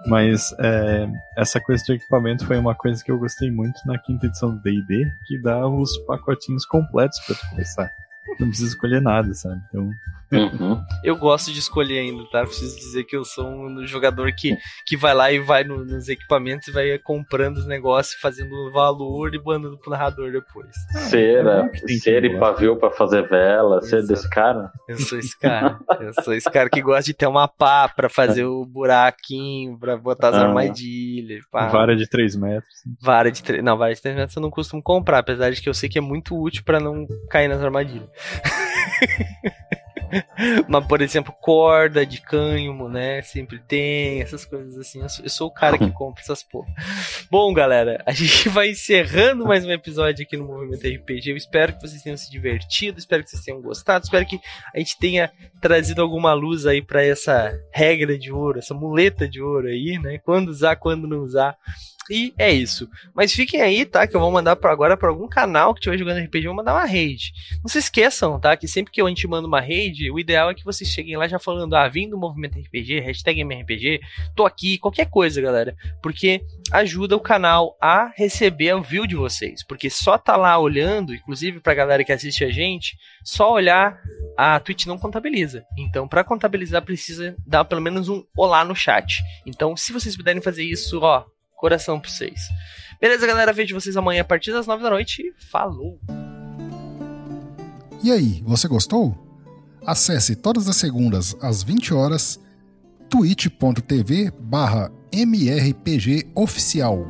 Mas é, essa coisa de equipamento foi uma coisa que eu gostei muito na quinta edição do D&D, que dá os pacotinhos completos para tu começar. Não precisa escolher nada, sabe? Então, Uhum. Eu gosto de escolher ainda, tá? Preciso dizer que eu sou um jogador que, que vai lá e vai no- nos equipamentos e vai comprando os negócios, fazendo valor e mandando pro narrador depois. Cera, é tem cera e pavio pra fazer vela, ser Exato. desse cara. Eu sou esse cara. Eu sou esse cara que gosta de ter uma pá pra fazer o buraquinho, pra botar as Ah. armadilhas. Pá. vara de 3 metros. Vara de tre... Não, vara de 3 metros eu não costumo comprar, apesar de que eu sei que é muito útil pra não cair nas armadilhas. Mas, por exemplo, corda de cânhamo, né? Sempre tem, essas coisas assim. Eu sou, eu sou o cara que compra essas porra. Bom, galera, a gente vai encerrando mais um episódio aqui no Movimento RPG. Eu espero que vocês tenham se divertido, espero que vocês tenham gostado, espero que a gente tenha trazido alguma luz aí pra essa regra de ouro, essa muleta de ouro aí, né? Quando usar, quando não usar. E é isso. Mas fiquem aí, tá? Que eu vou mandar para agora para algum canal que estiver jogando RPG, eu vou mandar uma raid. Não se esqueçam, tá? Que sempre que a gente manda uma raid, o ideal é que vocês cheguem lá já falando, ah, vim do movimento RPG, hashtag MRPG, tô aqui, qualquer coisa, galera. Porque ajuda o canal a receber o view de vocês. Porque só tá lá olhando, inclusive pra galera que assiste a gente, só olhar a Twitch não contabiliza. Então, para contabilizar, precisa dar pelo menos um olá no chat. Então, se vocês puderem fazer isso, ó, coração pra vocês. Beleza, galera? Vejo vocês amanhã a partir das 9 da noite. Falou! E aí, você gostou? Acesse todas as segundas às 20 horas twitch.tv barra mrpgoficial.